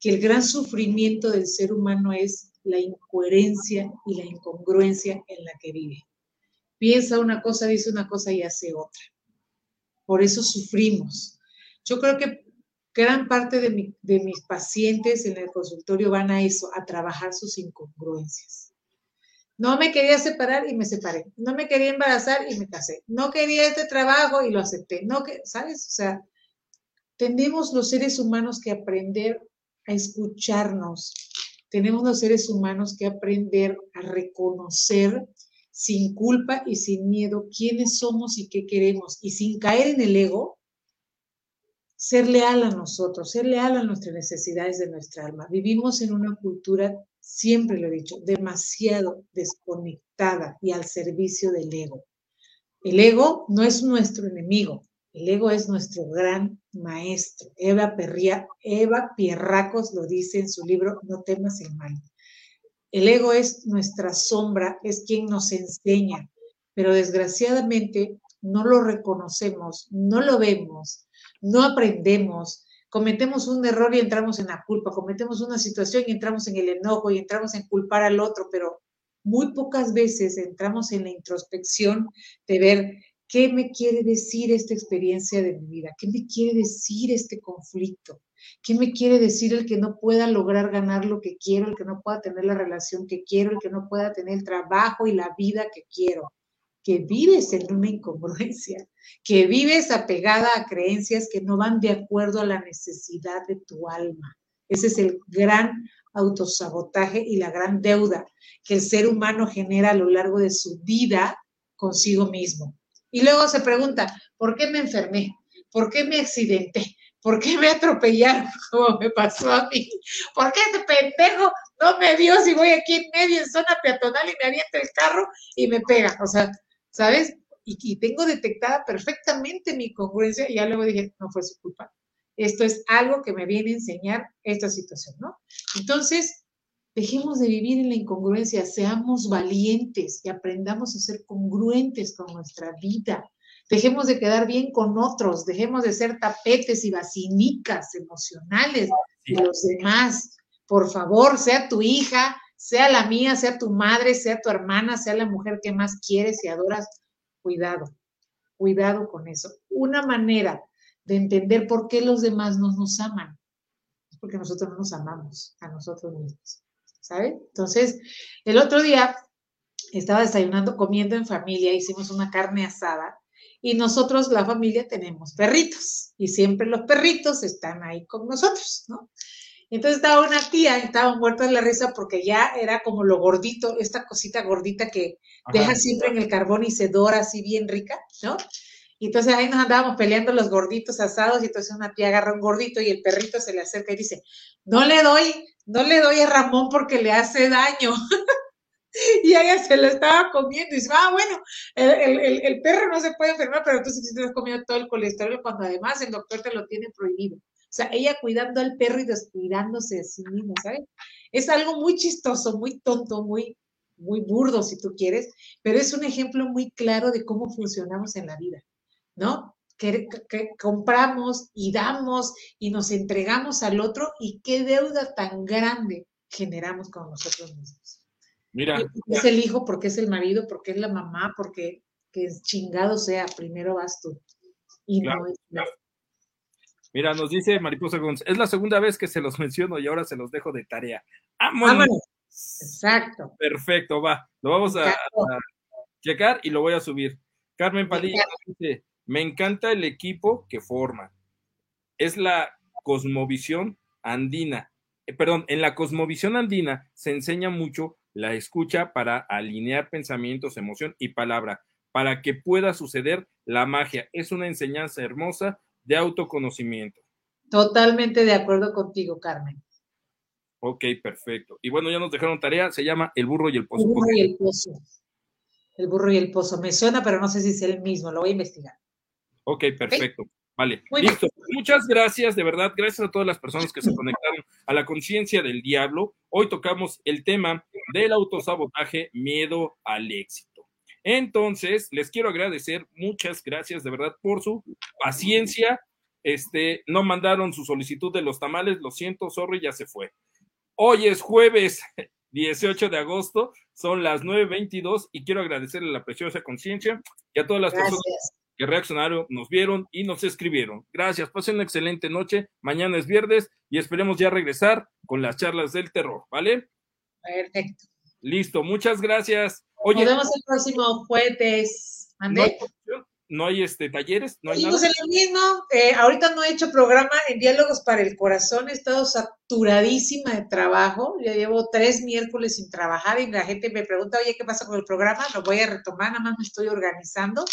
que el gran sufrimiento del ser humano es la incoherencia y la incongruencia en la que vive. Piensa una cosa, dice una cosa y hace otra. Por eso sufrimos. Yo creo que gran parte de, mis pacientes en el consultorio van a eso, a trabajar sus incongruencias. No me quería separar y me separé. No me quería embarazar y me casé. No quería este trabajo y lo acepté. No que, ¿sabes? O sea, tenemos los seres humanos que aprender a escucharnos. Tenemos los seres humanos que aprender a reconocer sin culpa y sin miedo quiénes somos y qué queremos y sin caer en el ego, ser leal a nosotros, ser leal a nuestras necesidades de nuestra alma. Vivimos en una cultura, siempre lo he dicho, demasiado desconectada y al servicio del ego. El ego no es nuestro enemigo, el ego es nuestro gran maestro. Eva, Perría, Eva Pierracos lo dice en su libro No temas el mal. El ego es nuestra sombra, es quien nos enseña, pero desgraciadamente no lo reconocemos, no lo vemos, no aprendemos, cometemos un error y entramos en la culpa, cometemos una situación y entramos en el enojo y entramos en culpar al otro, pero muy pocas veces entramos en la introspección de ver qué me quiere decir esta experiencia de mi vida, qué me quiere decir este conflicto, qué me quiere decir el que no pueda lograr ganar lo que quiero, el que no pueda tener la relación que quiero, el que no pueda tener el trabajo y la vida que quiero que vives en una incongruencia, que vives apegada a creencias que no van de acuerdo a la necesidad de tu alma. Ese es el gran autosabotaje y la gran deuda que el ser humano genera a lo largo de su vida consigo mismo. Y luego se pregunta, ¿por qué me enfermé? ¿Por qué me accidenté? ¿Por qué me atropellaron como me pasó a mí? ¿Por qué este pendejo no me vio si voy aquí en medio en zona peatonal y me avienta el carro y me pega? O sea, ¿sabes? Y, tengo detectada perfectamente mi congruencia y ya luego dije, no fue su culpa. Esto es algo que me viene a enseñar esta situación, ¿no? Entonces, dejemos de vivir en la incongruencia, seamos valientes y aprendamos a ser congruentes con nuestra vida dejemos de quedar bien con otros, dejemos de ser tapetes y basinicas emocionales de los demás. Por favor, sea tu hija, sea la mía, sea tu madre, sea tu hermana, sea la mujer que más quieres y adoras, cuidado, cuidado con eso. Una manera de entender por qué los demás no nos aman es porque nosotros no nos amamos a nosotros mismos, ¿sabe? Entonces, el otro día estaba desayunando, comiendo en familia, hicimos una carne asada y nosotros, la familia, tenemos perritos y siempre los perritos están ahí con nosotros, ¿no? Entonces estaba una tía, estaba muerta de la risa porque ya era como lo gordito, esta cosita gordita que deja siempre en el carbón y se dora así bien rica, ¿no? Y entonces ahí nos andábamos peleando los gorditos asados y entonces una tía agarra un gordito y el perrito se le acerca y dice, no le doy, no le doy a Ramón porque le hace daño. y ella se lo estaba comiendo y dice, ah, bueno, el, perro no se puede enfermar, pero tú sí te estás comiendo todo el colesterol cuando además el doctor te lo tiene prohibido. O sea, ella cuidando al perro y descuidándose de sí misma, ¿sabes? Es algo muy chistoso, muy tonto, muy, muy burdo si tú quieres, pero es un ejemplo muy claro de cómo funcionamos en la vida, ¿no? Que, que, compramos y damos y nos entregamos al otro y qué deuda tan grande generamos con nosotros mismos. Mira. Es el hijo, porque es el marido, porque es la mamá, porque que chingado sea, primero vas tú. Y no es Mira, nos dice Mariposa González, es la segunda vez que se los menciono y ahora se los dejo de tarea. ¡Vámonos! Exacto. Perfecto, va. Lo vamos a, checar y lo voy a subir. Carmen Padilla dice, me encanta el equipo que forma. Es la cosmovisión andina. Eh, perdón, en la cosmovisión andina se enseña mucho la escucha para alinear pensamientos, emoción y palabra, para que pueda suceder la magia. Es una enseñanza hermosa de autoconocimiento. Totalmente de acuerdo contigo, Carmen. Ok, perfecto. Y bueno, ya nos dejaron tarea, se llama El burro y el pozo. El burro y el pozo. El burro y el pozo. Me suena, pero no sé si es el mismo, lo voy a investigar. Ok, perfecto. Vale, listo. Muchas gracias, de verdad, gracias a todas las personas que se conectaron a la conciencia del diablo. Hoy tocamos el tema del autosabotaje, miedo al éxito. Entonces, les quiero agradecer, muchas gracias de verdad por su paciencia. Este, no mandaron su solicitud de los tamales, lo siento, sorry, ya se fue. Hoy es jueves 18 de agosto, son las 9.22 y quiero agradecerle la preciosa conciencia y a todas las personas que reaccionaron, nos vieron y nos escribieron. Gracias, pasen una excelente noche. Mañana es viernes y esperemos ya regresar con las charlas del terror, ¿vale? Perfecto. Listo, muchas gracias. Oye, nos vemos el próximo jueves. ¿No hay, este, talleres? ¿No hay nada? lo mismo. Eh, ahorita no he hecho programa en Diálogos para el Corazón. He estado saturadísima de trabajo. Ya llevo tres miércoles sin trabajar y la gente me pregunta, oye, ¿qué pasa con el programa? Lo voy a retomar, nada más me estoy organizando.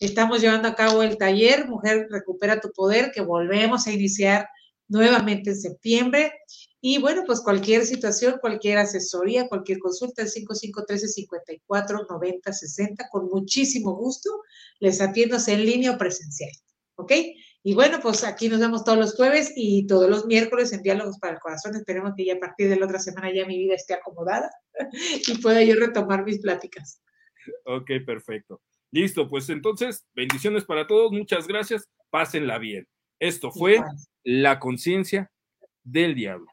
Estamos llevando a cabo el taller Mujer Recupera tu Poder, que volvemos a iniciar nuevamente en septiembre. Y bueno, pues cualquier situación, cualquier asesoría, cualquier consulta, el 5513-549060, con muchísimo gusto les atiendo en línea o presencial. ¿Ok? Y bueno, pues aquí nos vemos todos los jueves y todos los miércoles en Diálogos para el Corazón. Esperemos que ya a partir de la otra semana ya mi vida esté acomodada y pueda yo retomar mis pláticas. Ok, perfecto. Listo, pues entonces, bendiciones para todos, muchas gracias, pásenla bien. Esto fue la conciencia del diablo.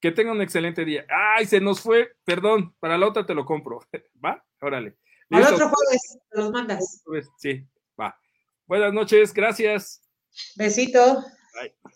Que tengan un excelente día. Ay, se nos fue, perdón, para la otra te lo compro. ¿Va? Órale. Al otro jueves te los mandas. Sí, va. Buenas noches, gracias. Besito. Bye.